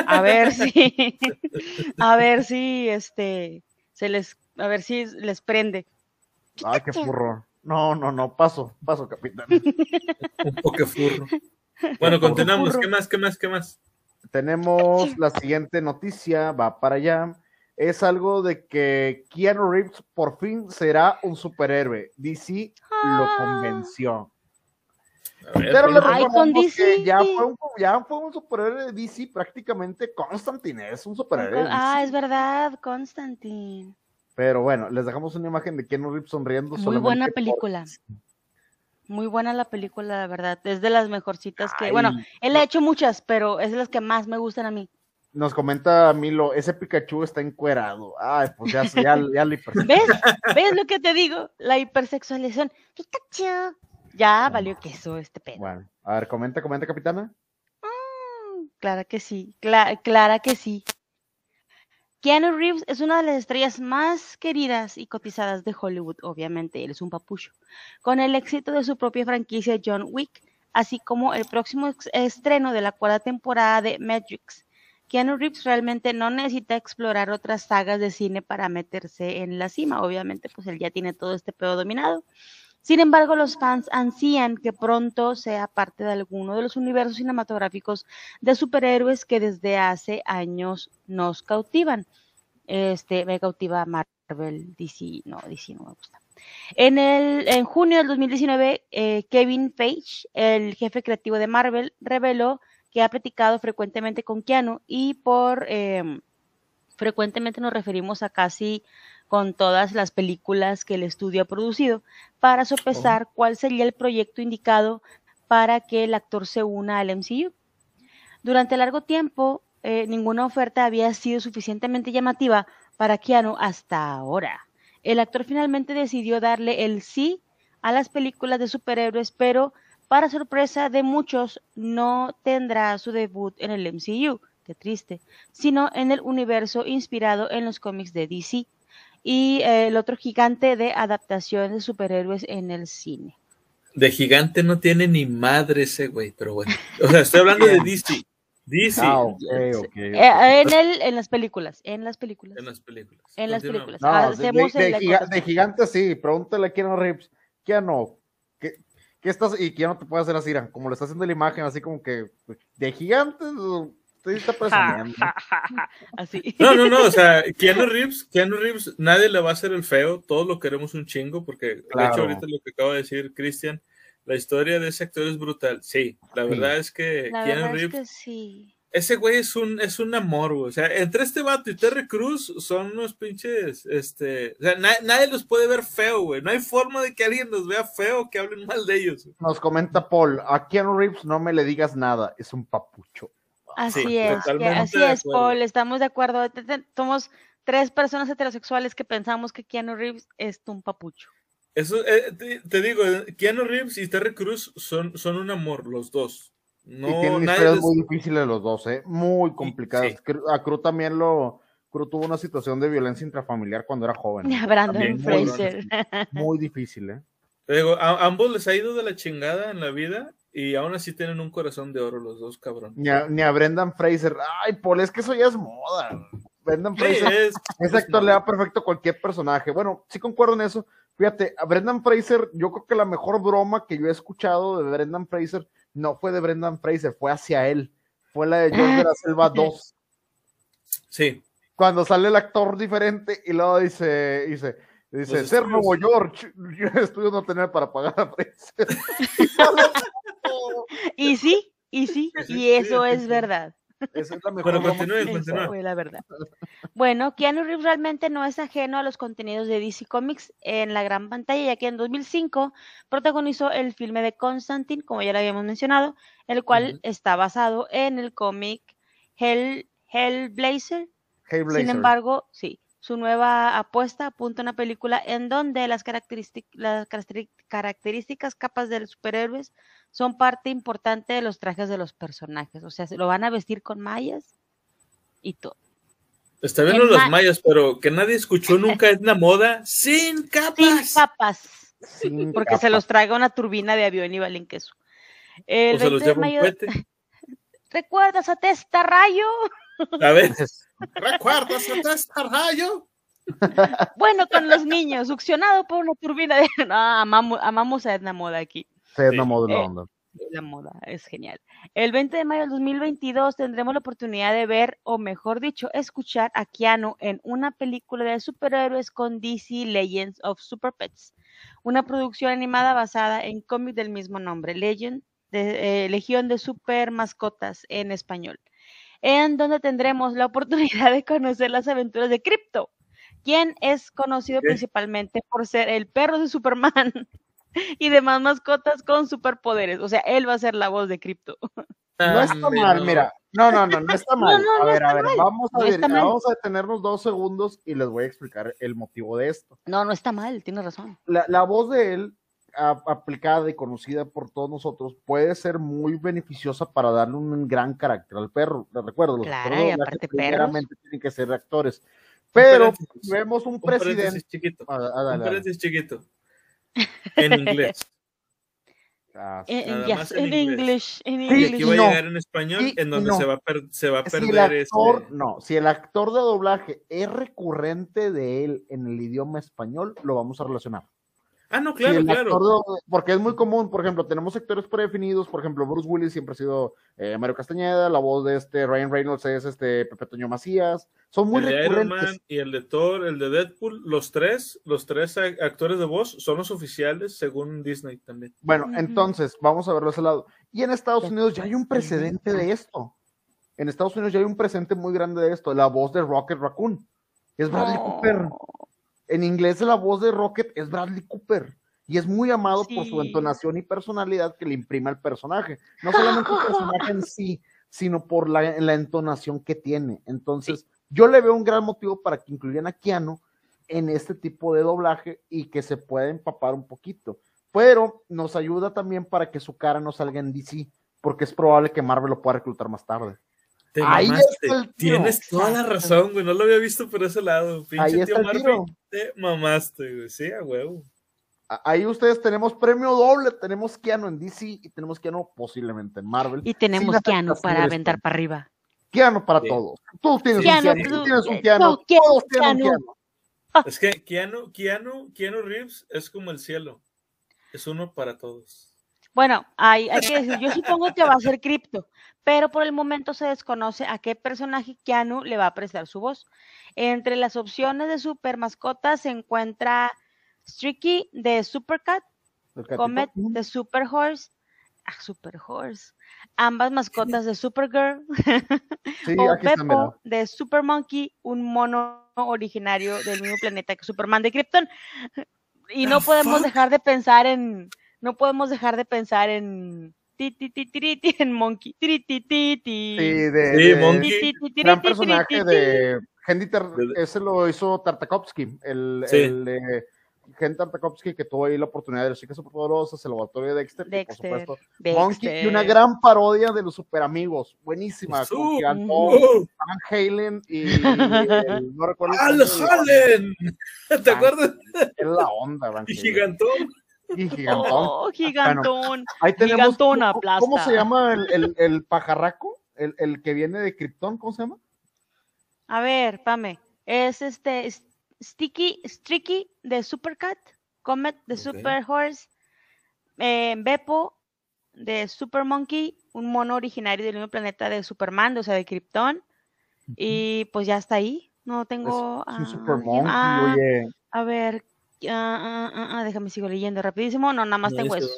A ver si, [LAUGHS] a ver si este se les, a ver si les prende. Ay, qué furro. No, no, no, paso, paso, capitán. Un poco furro. Bueno, continuamos. ¿Qué más? ¿Qué más? ¿Qué más? Tenemos la siguiente noticia, va para allá. Es algo de que Keanu Reeves por fin será un superhéroe. DC lo Ah. convenció. Ver, Pero le ponlo. Ay, con que DC. ya fue, un, ya fue un superhéroe de DC prácticamente. Constantine es un superhéroe de DC. Ah, es verdad, Constantine. Pero bueno, les dejamos una imagen de Keanu Reeves sonriendo. Muy buena por- película. Muy buena la película, la verdad. Es de las mejorcitas que, bueno, él ha hecho muchas, pero es de las que más me gustan a mí. Nos comenta Milo, ese Pikachu está encuerado. Ay, pues ya, [LAUGHS] ya, ya le ¿Ves? ¿Ves lo que te digo? La hipersexualización. Pikachu. Ya valió queso este pedo. Bueno, a ver, comenta, comenta, capitana. Mm, Clara que sí, cla- clara que sí. Keanu Reeves es una de las estrellas más queridas y cotizadas de Hollywood, obviamente, él es un papucho, con el éxito de su propia franquicia John Wick, así como el próximo estreno de la cuarta temporada de Matrix. Keanu Reeves realmente no necesita explorar otras sagas de cine para meterse en la cima, obviamente, pues él ya tiene todo este pedo dominado. Sin embargo, los fans ansían que pronto sea parte de alguno de los universos cinematográficos de superhéroes que desde hace años nos cautivan. Este, me cautiva Marvel, DC, no, DC no me gusta. En, el, en junio del 2019, eh, Kevin Feige, el jefe creativo de Marvel, reveló que ha platicado frecuentemente con Keanu y por eh, frecuentemente nos referimos a casi con todas las películas que el estudio ha producido para sopesar cuál sería el proyecto indicado para que el actor se una al MCU. Durante largo tiempo, eh, ninguna oferta había sido suficientemente llamativa para Keanu hasta ahora. El actor finalmente decidió darle el sí a las películas de superhéroes, pero para sorpresa de muchos no tendrá su debut en el MCU, qué triste, sino en el universo inspirado en los cómics de DC y eh, el otro gigante de adaptación de superhéroes en el cine. De gigante no tiene ni madre ese güey, pero bueno. O sea, estoy hablando de DC. DC. Ah, ok, ok. Eh, en, el, en las películas, en las películas. En las películas. En las películas. No, de, Hacemos de- el de giga- acotación. de gigante sí, pregúntale a Keanu Reeves. Keanu, ¿qué, qué estás? Y Keanu te puede hacer así, como le está haciendo la imagen, así como que de gigante, usted está presumiendo. [LAUGHS] Así. No, no, no, o sea, Keanu Reeves, Keanu Reeves, nadie le va a hacer el feo, todos lo queremos un chingo, porque de hecho ahorita lo que acaba de decir Cristian, la historia de ese actor es brutal. Sí, la Sí. verdad es que La Keanu verdad es Reeves, que sí. Ese güey es un, es un amor, güey. O sea, entre este vato y Terry Cruz son unos pinches, este, o sea, na- nadie los puede ver feo, güey. No hay forma de que alguien los vea feo, que hablen mal de ellos. Nos comenta Paul, a Keanu Reeves no me le digas nada, es un papucho. Así Sí, es, que- así es. Paul, estamos de acuerdo. Somos tres personas heterosexuales que pensamos que Keanu Reeves es un papucho. Eso, eh, te, te digo, eh, Keanu Reeves y Terry Cruz son, son un amor, los dos. No, y tienen historias muy difíciles los dos, ¿eh? Muy complicadas. sí. A Cruz también lo... Cruz tuvo una situación de violencia intrafamiliar cuando era joven. ¿eh? [LAUGHS] Brandon También, Fraser. Muy difícil, ¿eh? Te digo, a, ambos les ha ido de la chingada en la vida Y aún así tienen un corazón de oro los dos, cabrón. Ni a, ni a Brendan Fraser. Ay, Paul, es que eso ya es moda. Brendan Sí, Fraser, es, ese actor le da perfecto a cualquier personaje. Bueno, sí concuerdo en eso. Fíjate, a Brendan Fraser, yo creo que la mejor broma que yo he escuchado de Brendan Fraser no fue de Brendan Fraser, fue hacia él. Fue la de [LAUGHS] George de la Selva 2. Sí. Cuando sale el actor diferente y luego dice, dice, dice, Los ser estudios. Nuevo George, yo [LAUGHS] estudio no tener para pagar a Fraser. [LAUGHS] Y sí, y sí, y eso es verdad. Esa es la mejor Bueno, continúe, fue la verdad. Bueno, Keanu Reeves realmente no es ajeno a los contenidos de DC Comics en la gran pantalla, ya que en 2005 protagonizó el filme de Constantine, como ya lo habíamos mencionado, el cual está basado en el cómic Hell, Hellblazer. Hey, Blazer. Sin embargo, sí, su nueva apuesta apunta a una película en donde las, las características capas de los superhéroes son parte importante de los trajes de los personajes. O sea, se lo van a vestir con mallas y todo. Está bien En los ma- mayas, pero que nadie escuchó [LAUGHS] nunca Edna Moda sin capas. Sin capas, [LAUGHS] Sin porque se los traiga una turbina de avión y valen queso. El o se los 20 de lleva un cohete. [LAUGHS] ¿recuerdas a Testa Rayo? A ver, ¿recuerdas a este rayo? [LAUGHS] Bueno, con los niños, succionado por una turbina de... No, amamos, amamos a Edna Moda aquí. De la Eh, onda. La moda es genial. El 20 de mayo del 2022 tendremos la oportunidad de ver, o mejor dicho, escuchar a Keanu en una película de superhéroes con DC Legends of Super Pets, una producción animada basada en cómic del mismo nombre, Legend, de, eh, Legión de Super Mascotas en español, en donde tendremos la oportunidad de conocer las aventuras de Crypto, quien es conocido ¿Qué? principalmente por ser el perro de Superman y demás mascotas con superpoderes. O sea, él va a ser la voz de Crypto. No está mal, mira. No, no, no, no está [LAUGHS] mal. no, a ver, a ver, mal. vamos a No ver, vamos a detenernos dos segundos y les voy a explicar el motivo de esto. No, no está mal, tiene razón. La, la voz de él, aplicada y conocida por todos nosotros, puede ser muy beneficiosa para darle un gran carácter al perro. Les recuerdo, los Claro, de y aparte primeramente tienen que ser actores. Pero vemos un Un presidente. chiquito. Ah, ah, dale, Un chiquito. [LAUGHS] En inglés. Ah, En, en- Nada yes, más en en inglés. English, en Y Sí, aquí va a llegar en español, Sí, en donde no. se va a, per- se va a si perder este. actor, no, si el actor de doblaje es recurrente de él en el idioma español, lo vamos a relacionar. Ah, no, claro, claro. actor porque es muy común, por ejemplo, tenemos sectores predefinidos, por ejemplo, Bruce Willis siempre ha sido eh, Mario Castañeda, la voz de este Ryan Reynolds es este Pepe Toño Macías, son muy el de Iron recurrentes. Man y el de Thor, el de Deadpool, los tres, los tres a- actores de voz son los oficiales según Disney también. Bueno, entonces, vamos a verlo de ese lado. Y en Estados Unidos ya hay un precedente de esto. En Estados Unidos ya hay un presente muy grande de esto, la voz de Rocket Raccoon. Es Bradley Cooper. En inglés la voz de Rocket es Bradley Cooper y es muy amado por su entonación y personalidad que le imprime al personaje. No solamente el [LAUGHS] personaje en sí, sino por la, la entonación que tiene. Entonces, yo le veo un gran motivo para que incluyan a Keanu en este tipo de doblaje y que se pueda empapar un poquito. Pero nos ayuda también para que su cara no salga en DC, porque es probable que Marvel lo pueda reclutar más tarde. Te Ahí mamaste. está el tiro. Tienes toda la razón, güey. No lo había visto por ese lado. Pinche Ahí tío el tiro. Te mamaste, güey. Sí, a huevo. Ahí ustedes tenemos premio doble, tenemos Keanu en DC y tenemos Keanu posiblemente en Marvel. Y tenemos Sin Keanu para aventar para arriba. Keanu para Sí. todos. Tú tienes Keanu, un Keanu, tú tú- tienes un eh, Keanu, no, Keanu, todos tienen Keanu. Keanu. Es que Keanu, Keanu, Keanu Reeves es como el cielo. Es uno para todos. Bueno, hay, hay que decir, yo supongo que va a ser cripto, pero por el momento se desconoce a qué personaje Keanu le va a prestar su voz. Entre las opciones de super mascotas se encuentra Streaky de Supercat. Comet de Super Horse, ah, Super Horse, ambas mascotas de Supergirl, [LAUGHS] Sí, [LAUGHS] o. Beppo de Super Monkey, un mono originario del mismo planeta que Superman de Krypton. Y no podemos fuck? dejar de pensar en, no podemos dejar de pensar en ti, ti, ti, tiri, ti, [LAUGHS] en Monkey. tiri, ti, ti, ti. Sí, de, Sí, de- Monkey. Gran personaje de Henry ese lo hizo Tartakovsky, el, Sí. el de Henry Tartakovsky que tuvo ahí la oportunidad de las chicas superpoderosas, el laboratorio de Dexter, y por Dexter. supuesto Monkey y una Dexter. gran parodia de los superamigos, buenísima, con Su- Gigantón, ¡Oh! Van Halen y [LAUGHS] el- no recuerdo ¡Al Hallen! ¿Te acuerdas? Es la onda, Van Y Halen. gigantón. Y [LAUGHS] gigantón. Oh, gigantón. Ahí tenemos. Gigantona ¿cómo, cómo se aplasta. llama el, el, el pajarraco? El, el que viene de Krypton, ¿cómo se llama? A ver, Pame. Es este Sticky, Streaky de Supercat, Comet de Ok. Super Horse, eh, Beppo de Super Monkey, un mono originario del mismo planeta de Superman, o sea, de Krypton. Y pues ya está ahí. No tengo. Es un ah, super monkey, Ah, oye. a ver. Ah, ah, ah, ah, déjame sigo leyendo rapidísimo. No, nada más No, tengo eso.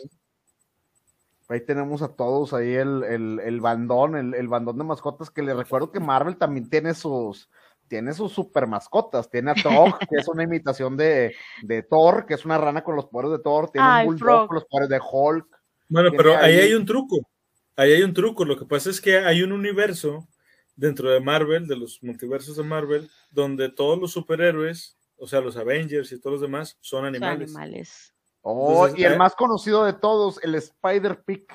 Ahí tenemos a todos ahí el, el, el bandón, el, el bandón de mascotas, que les recuerdo que Marvel también tiene sus, tiene sus super mascotas. Tiene a Thor, [LAUGHS] que es una imitación de, de Thor, que es una rana con los poderes de Thor. Tiene Ah, un bulldog con los poderes de Hulk. Bueno, pero ahí ahí- hay un truco. Ahí hay un truco. Lo que pasa es que hay un universo dentro de Marvel, de los multiversos de Marvel, donde todos los superhéroes, o sea, los Avengers y todos los demás, son Son animales. animales. Oh, Entonces, y el eh, más conocido de todos, el Spider-Pig.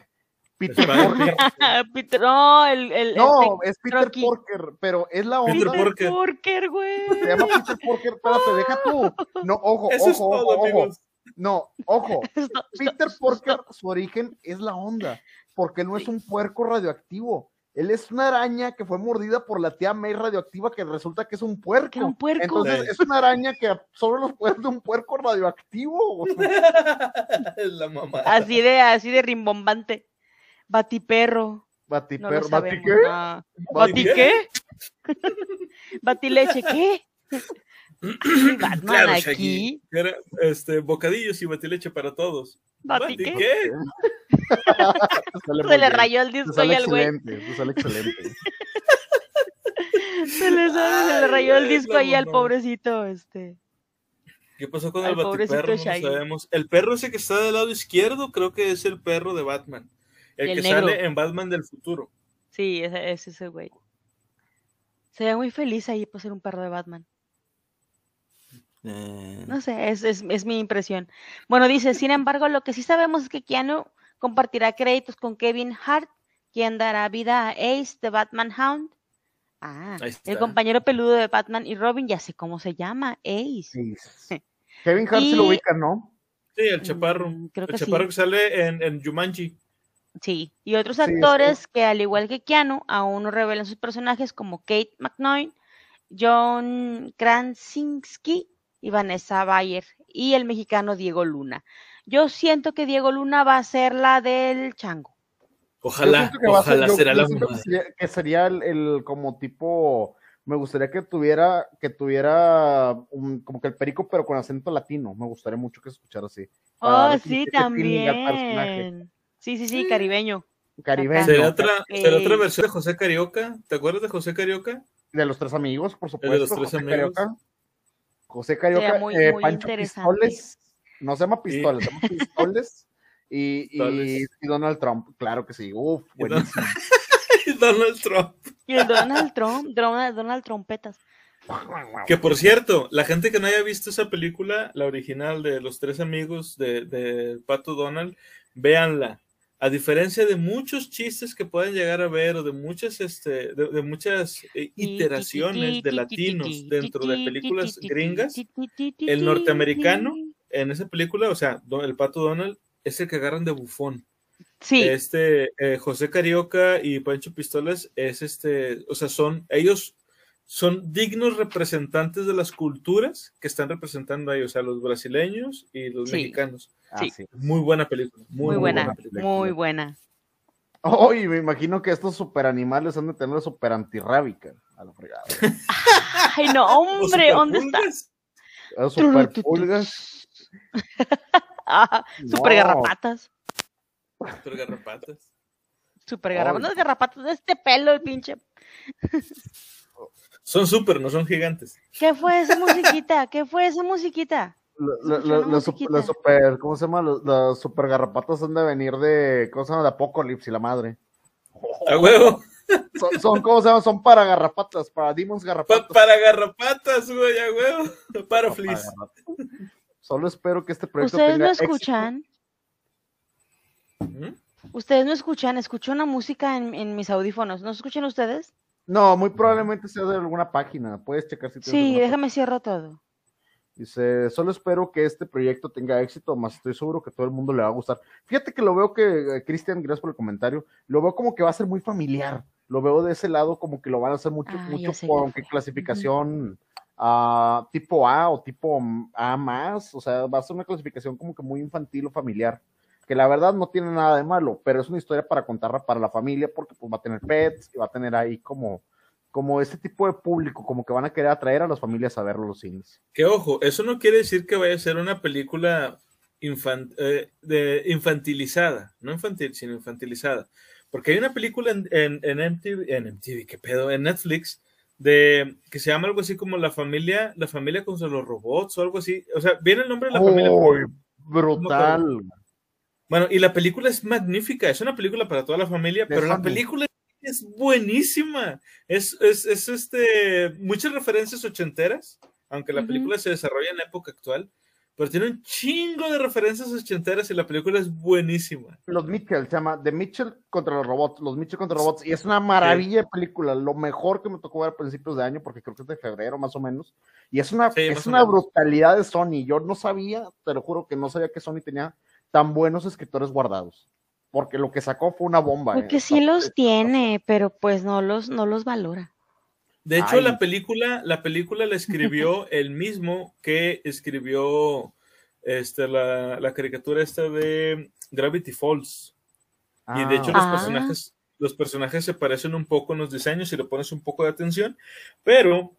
Peter Spider-Pig. Porker. [LAUGHS] Peter- no, el, el, No, es Peter Rocky. Porker, pero es la Peter onda. Peter Porker. Porker, güey. Se llama Peter Porker, espérate, deja tú. No, ojo, Eso ojo, es todo, ojo, ojo. amigos. No, ojo. [LAUGHS] Peter Porker, su origen es la onda, porque no es un puerco radioactivo. Él es una araña que fue mordida por la tía May radioactiva que resulta que es un puerco. Un puerco. Entonces Sí. es una araña que absorbe los poderes de un puerco radioactivo. [LAUGHS] La mamá. Así de, así de rimbombante. Batiperro. No Batiperro, lo ¿Bati sabemos. qué? Ah, ¿Bati ¿Bati qué? qué? [LAUGHS] Batileche, ¿qué? [CLEARS THROAT] Batman Claro, aquí. Shaggy. Era, este, bocadillos y batileche para todos. ¿Bati ¿Bati qué? qué? Te sale muy Se le rayó el disco y al güey. sale excelente. [LAUGHS] Se le, sale- se le rayó el disco ahí al pobrecito, este. ¿Qué pasó con Al el batiperro? No Shaggy. sabemos. El perro ese que está del lado izquierdo creo que es el perro de Batman. El, El que negro. sale en Batman del futuro. Sí, ese es ese güey. Se ve muy feliz ahí por ser un perro de Batman. No sé, es, es, es mi impresión. Bueno, dice, sin embargo, lo que sí sabemos es que Keanu compartirá créditos con Kevin Hart, quien dará vida a Ace de Batman Hound. Ah, el compañero peludo de Batman y Robin, ya sé cómo se llama, Ace. [LAUGHS] Kevin Hart se lo ubica, ¿no? Sí, el chaparro. Mm, creo el que sí. chaparro que sale en, en Jumanji. Sí, y otros Sí, sí. actores que al igual que Keanu aún no revelan sus personajes como Kate McNoy, John Krasinski y Vanessa Bayer y el mexicano Diego Luna. Yo siento que Diego Luna va a ser la del chango. Ojalá, que ser- ojalá yo- será yo la que sería, que sería el, el como tipo, me gustaría que tuviera, que tuviera un- como que el perico, pero con acento latino. Me gustaría mucho que se escuchara así. Oh, sí, también. Sí, sí, sí, caribeño. Caribeño. ¿Será otra, será otra Ey. versión de José Carioca? ¿Te acuerdas de José Carioca? De los tres amigos, por de supuesto. los tres José amigos. Carioca. José Carioca, muy- eh, muy Pancho. Pistoles. No se llama Pistoles, se llama Pistoles. [LAUGHS] Y, y- y Donald Trump, claro que sí. Uf, Y Don- buenísimo. [LAUGHS] Donald Trump. Y el Donald Trump, Donald, Donald Trompetas. Que por cierto, la gente que no haya visto esa película, la original de los tres amigos de, de Pato Donald, véanla. A diferencia de muchos chistes que pueden llegar a ver o de muchas, este, de, de muchas eh, iteraciones de latinos dentro de películas gringas, el norteamericano, en esa película, o sea, el Pato Donald es el que agarran de bufón. Sí, Este eh, José Carioca y Pancho Pistolas es este, o sea, son ellos son dignos representantes de las culturas que están representando ahí, o sea, los brasileños y los Sí. mexicanos. Ah, Sí. sí. Muy buena película, muy, muy buena, película. muy buena. Oh, y me imagino que estos super animales han de tener super antirrábica. A la fregada. [LAUGHS] Ay, no, hombre, ¿dónde está? superpulgas, Los super pulgas. Ah, super [LAUGHS] No. garrapatas. super garrapatas. Super garrapatas. Garrapatas de este pelo, el pinche. [LAUGHS] Son super, no son gigantes. ¿Qué fue esa musiquita? ¿Qué fue esa musiquita? La- musiquita. super, ¿cómo se llama? Los- Las super garrapatas han de venir de, ¿cómo se llama? De Apocalypse y la madre. A huevo, Son, son ¿cómo se llama? Son para garrapatas, para demons Pa- garrapatas. para garrapatas, güey, a huevo. Para Para flis. garrapatas. Solo espero que este proyecto ¿Ustedes tenga no escuchan? ¿Mm? ¿Ustedes no escuchan? Escucho una música en, en mis audífonos. ¿No escuchan ustedes? No, muy probablemente sea de alguna página. Puedes checar si Sí, déjame cierro todo. Dice, solo espero que este proyecto tenga éxito, más estoy seguro que todo el mundo le va a gustar. Fíjate que lo veo que, eh, Cristian, gracias por el comentario, lo veo como que va a ser muy familiar. Lo veo de ese lado como que lo van a hacer mucho, Ah, mucho con clasificación ah, tipo A o tipo A más. O sea, va a ser una clasificación como que muy infantil o familiar. Que la verdad no tiene nada de malo, pero es una historia para contarla para la familia porque pues va a tener pets y va a tener ahí como, como este tipo de público, como que van a querer atraer a las familias a verlo los cines. Que ojo, eso no quiere decir que vaya a ser una película eh, de, infantilizada, no infantil, sino infantilizada. Porque hay una película en, en, en MTV, en MTV, qué pedo, en Netflix, de que se llama algo así como la familia, la familia contra los robots o algo así. O sea, viene el nombre de la familia. ¡Uy, brutal! Bueno, y la película es magnífica, es una película para toda la familia, pero la película es buenísima. Es, es, es este, muchas referencias ochenteras, aunque la Ujú. película se desarrolla en la época actual, pero tiene un chingo de referencias ochenteras y la película es buenísima. Los Mitchell, se llama The Mitchell contra los robots, los Mitchell contra robots, y es una maravilla de película, lo mejor que me tocó ver a principios de año, porque creo que es de febrero más o menos, y es una, Sí, es una brutalidad de Sony, yo no sabía, te lo juro que no sabía que Sony tenía tan buenos escritores guardados, porque lo que sacó fue una bomba. Porque eh. sí los tiene, pero pues no los, no los valora. De hecho, Ay. la película, la película la escribió [LAUGHS] el mismo que escribió este, la, la caricatura esta de Gravity Falls. Y de hecho los Ah. personajes, los personajes se parecen un poco en los diseños si le pones un poco de atención, pero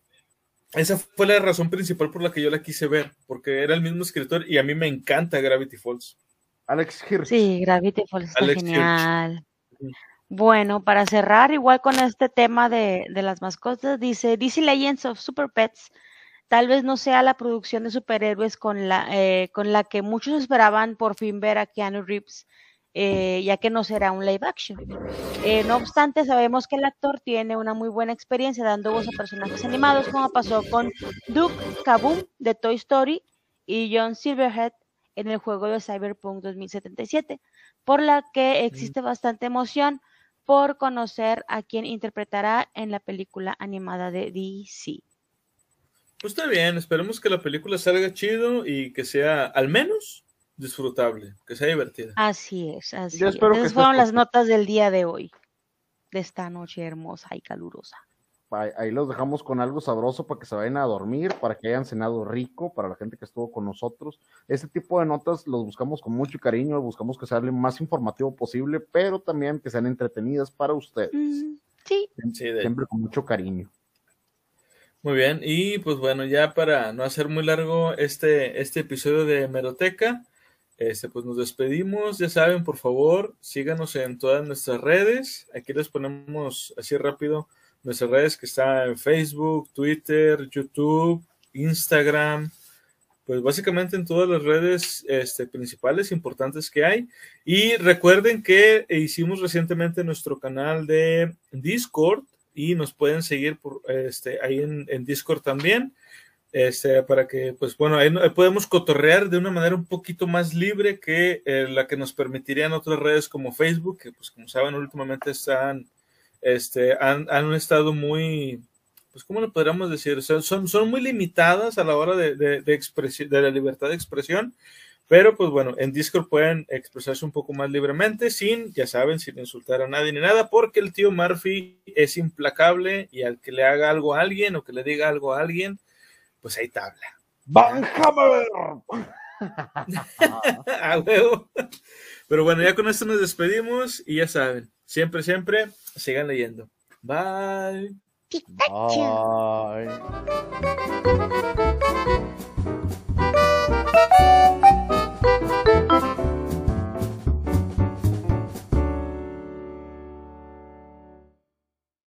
esa fue la razón principal por la que yo la quise ver, porque era el mismo escritor y a mí me encanta Gravity Falls. Alex Hirsch. Sí, Gravity Falls está Alex genial. Bueno, para cerrar, igual con este tema de, de las mascotas, dice DC Legends of Super Pets, tal vez no sea la producción de superhéroes con la, eh, con la que muchos esperaban por fin ver a Keanu Reeves, eh, ya que no será un live action. Eh, no obstante, sabemos que el actor tiene una muy buena experiencia dando voz a personajes animados, como pasó con Duke Kaboom de Toy Story y John Silverhead en el juego de Cyberpunk 2077, por la que existe bastante emoción por conocer a quien interpretará en la película animada de DC. Pues está bien, esperemos que la película salga chido y que sea al menos disfrutable, que sea divertida. Así es, así Yo es. Esas fueron las notas del día de hoy, de esta noche hermosa y calurosa. Ahí, ahí los dejamos con algo sabroso para que se vayan a dormir, para que hayan cenado rico, para la gente que estuvo con nosotros. Este tipo de notas los buscamos con mucho cariño, buscamos que sea lo más informativo posible, pero también que sean entretenidas para ustedes. Mm, sí, Sí, de- Siempre con mucho cariño. Muy bien, y pues bueno, ya para no hacer muy largo este, este episodio de Meroteca, este, pues nos despedimos. Ya saben, por favor, síganos en todas nuestras redes. Aquí les ponemos así rápido nuestras redes que está en Facebook, Twitter, YouTube, Instagram, pues básicamente en todas las redes este, principales importantes que hay. Y recuerden que hicimos recientemente nuestro canal de Discord y nos pueden seguir por este ahí en, Discord también. Este, para que, pues bueno, ahí, no- ahí podemos cotorrear de una manera un poquito más libre que eh, la que nos permitirían otras redes como Facebook, que pues como saben, últimamente están, este, han, han estado muy, pues ¿cómo lo podríamos decir? Sea, son, son muy limitadas a la hora de, de, de, expresi- de la libertad de expresión, pero pues bueno, en Discord pueden expresarse un poco más libremente, sin, ya saben, sin insultar a nadie ni nada, porque el tío Murphy es implacable y al que le haga algo a alguien o que le diga algo a alguien, pues ahí tabla. ¡Van Hammer! [LAUGHS] a huevo. Pero bueno, ya con esto nos despedimos y ya saben, Siempre, siempre, sigan leyendo. Bye.